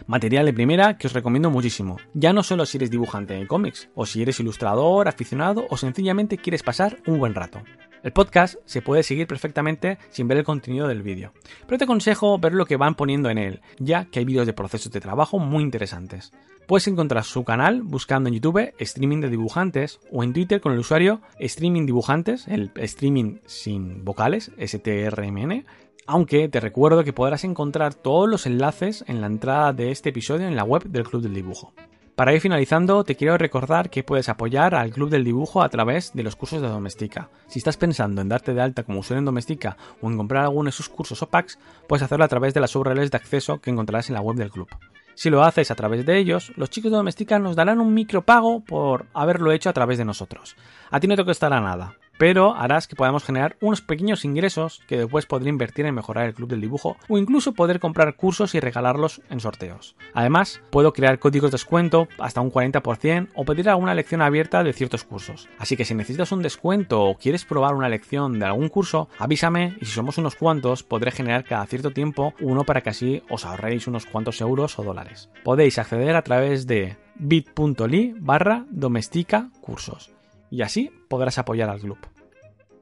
Material de primera que os recomiendo muchísimo, ya no solo si eres dibujante de cómics, o si eres ilustrador, aficionado o sencillamente quieres pasar un buen rato. El podcast se puede seguir perfectamente sin ver el contenido del vídeo, pero te aconsejo ver lo que van poniendo en él, ya que hay vídeos de procesos de trabajo muy interesantes. Puedes encontrar su canal buscando en YouTube Streaming de Dibujantes o en Twitter con el usuario Streaming Dibujantes, el streaming sin vocales, STRMN, aunque te recuerdo que podrás encontrar todos los enlaces en la entrada de este episodio en la web del Club del Dibujo. Para ir finalizando, te quiero recordar que puedes apoyar al Club del Dibujo a través de los cursos de Domestika. Si estás pensando en darte de alta como usuario en Domestika o en comprar alguno de sus cursos o packs, puedes hacerlo a través de las URLs de acceso que encontrarás en la web del club. Si lo haces a través de ellos, los chicos de Domestika nos darán un micropago por haberlo hecho a través de nosotros. A ti no te costará nada, pero harás que podamos generar unos pequeños ingresos que después podré invertir en mejorar el club del dibujo o incluso poder comprar cursos y regalarlos en sorteos. Además, puedo crear códigos de descuento hasta un 40% o pedir alguna lección abierta de ciertos cursos. Así que si necesitas un descuento o quieres probar una lección de algún curso, avísame y si somos unos cuantos podré generar cada cierto tiempo uno para que así os ahorréis unos cuantos euros o dólares. Podéis acceder a través de bit.ly barra domestica cursos y así podrás apoyar al club.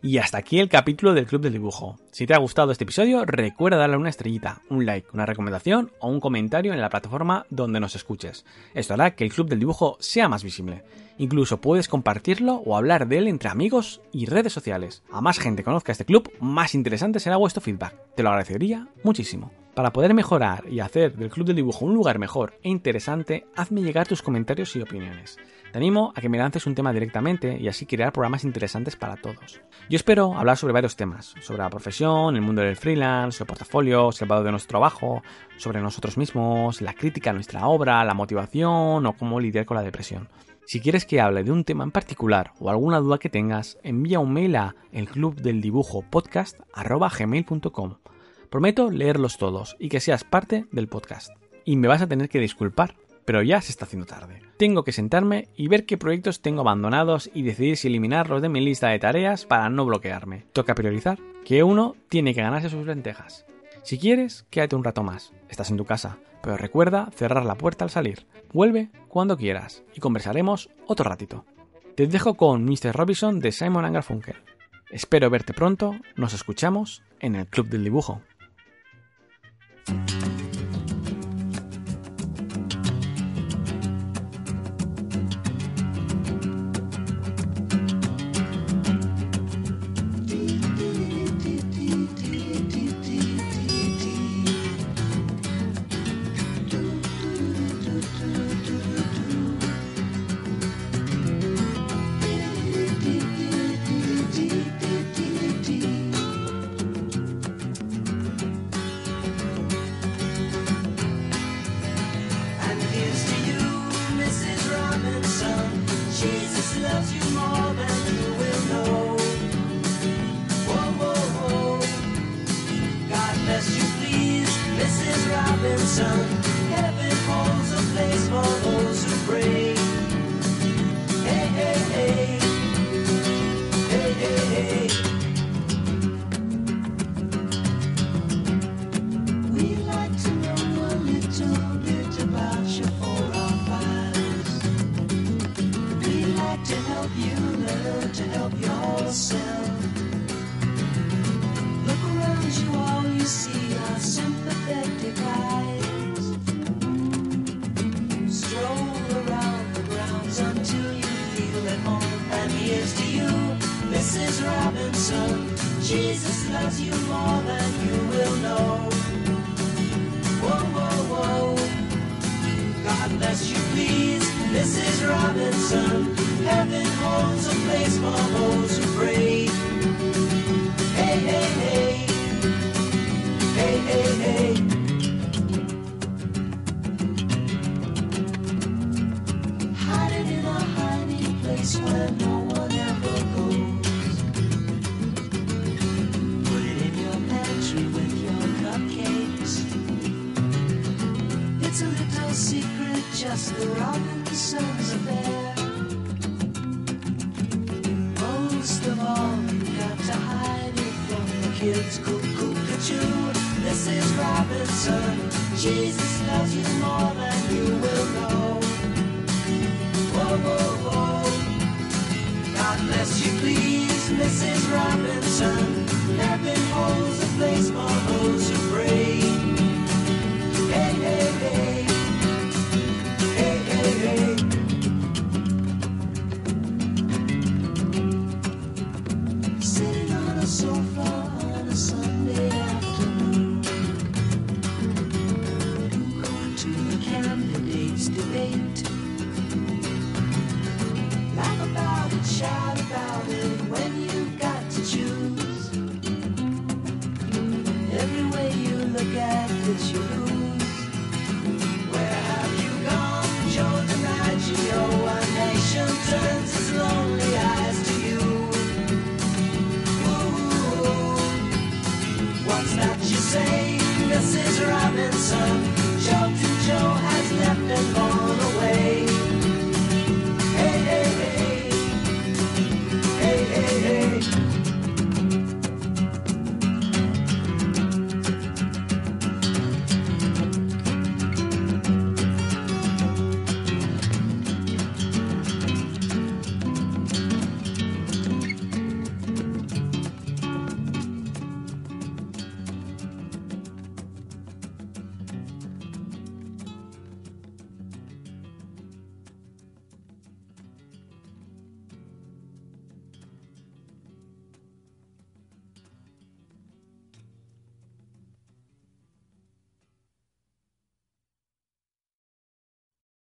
Y hasta aquí el capítulo del Club del Dibujo. Si te ha gustado este episodio, recuerda darle una estrellita, un like, una recomendación o un comentario en la plataforma donde nos escuches. Esto hará que el Club del Dibujo sea más visible. Incluso puedes compartirlo o hablar de él entre amigos y redes sociales. A más gente conozca este club, más interesante será vuestro feedback. Te lo agradecería muchísimo. Para poder mejorar y hacer del Club del Dibujo un lugar mejor e interesante, hazme llegar tus comentarios y opiniones. Te animo a que me lances un tema directamente y así crear programas interesantes para todos. Yo espero hablar sobre varios temas, sobre la profesión, el mundo del freelance, el portafolio, el valor de nuestro trabajo, sobre nosotros mismos, la crítica a nuestra obra, la motivación o cómo lidiar con la depresión. Si quieres que hable de un tema en particular o alguna duda que tengas, envía un mail a elclubdeldibujopodcast.gmail.com Prometo leerlos todos y que seas parte del podcast. Y me vas a tener que disculpar pero ya se está haciendo tarde. Tengo que sentarme y ver qué proyectos tengo abandonados y decidir si eliminarlos de mi lista de tareas para no bloquearme. Toca priorizar, que uno tiene que ganarse sus lentejas. Si quieres, quédate un rato más. Estás en tu casa, pero recuerda cerrar la puerta al salir. Vuelve cuando quieras y conversaremos otro ratito. Te dejo con Mr. Robinson de Simon Garfunkel. Espero verte pronto, nos escuchamos en el Club del Dibujo. sweat.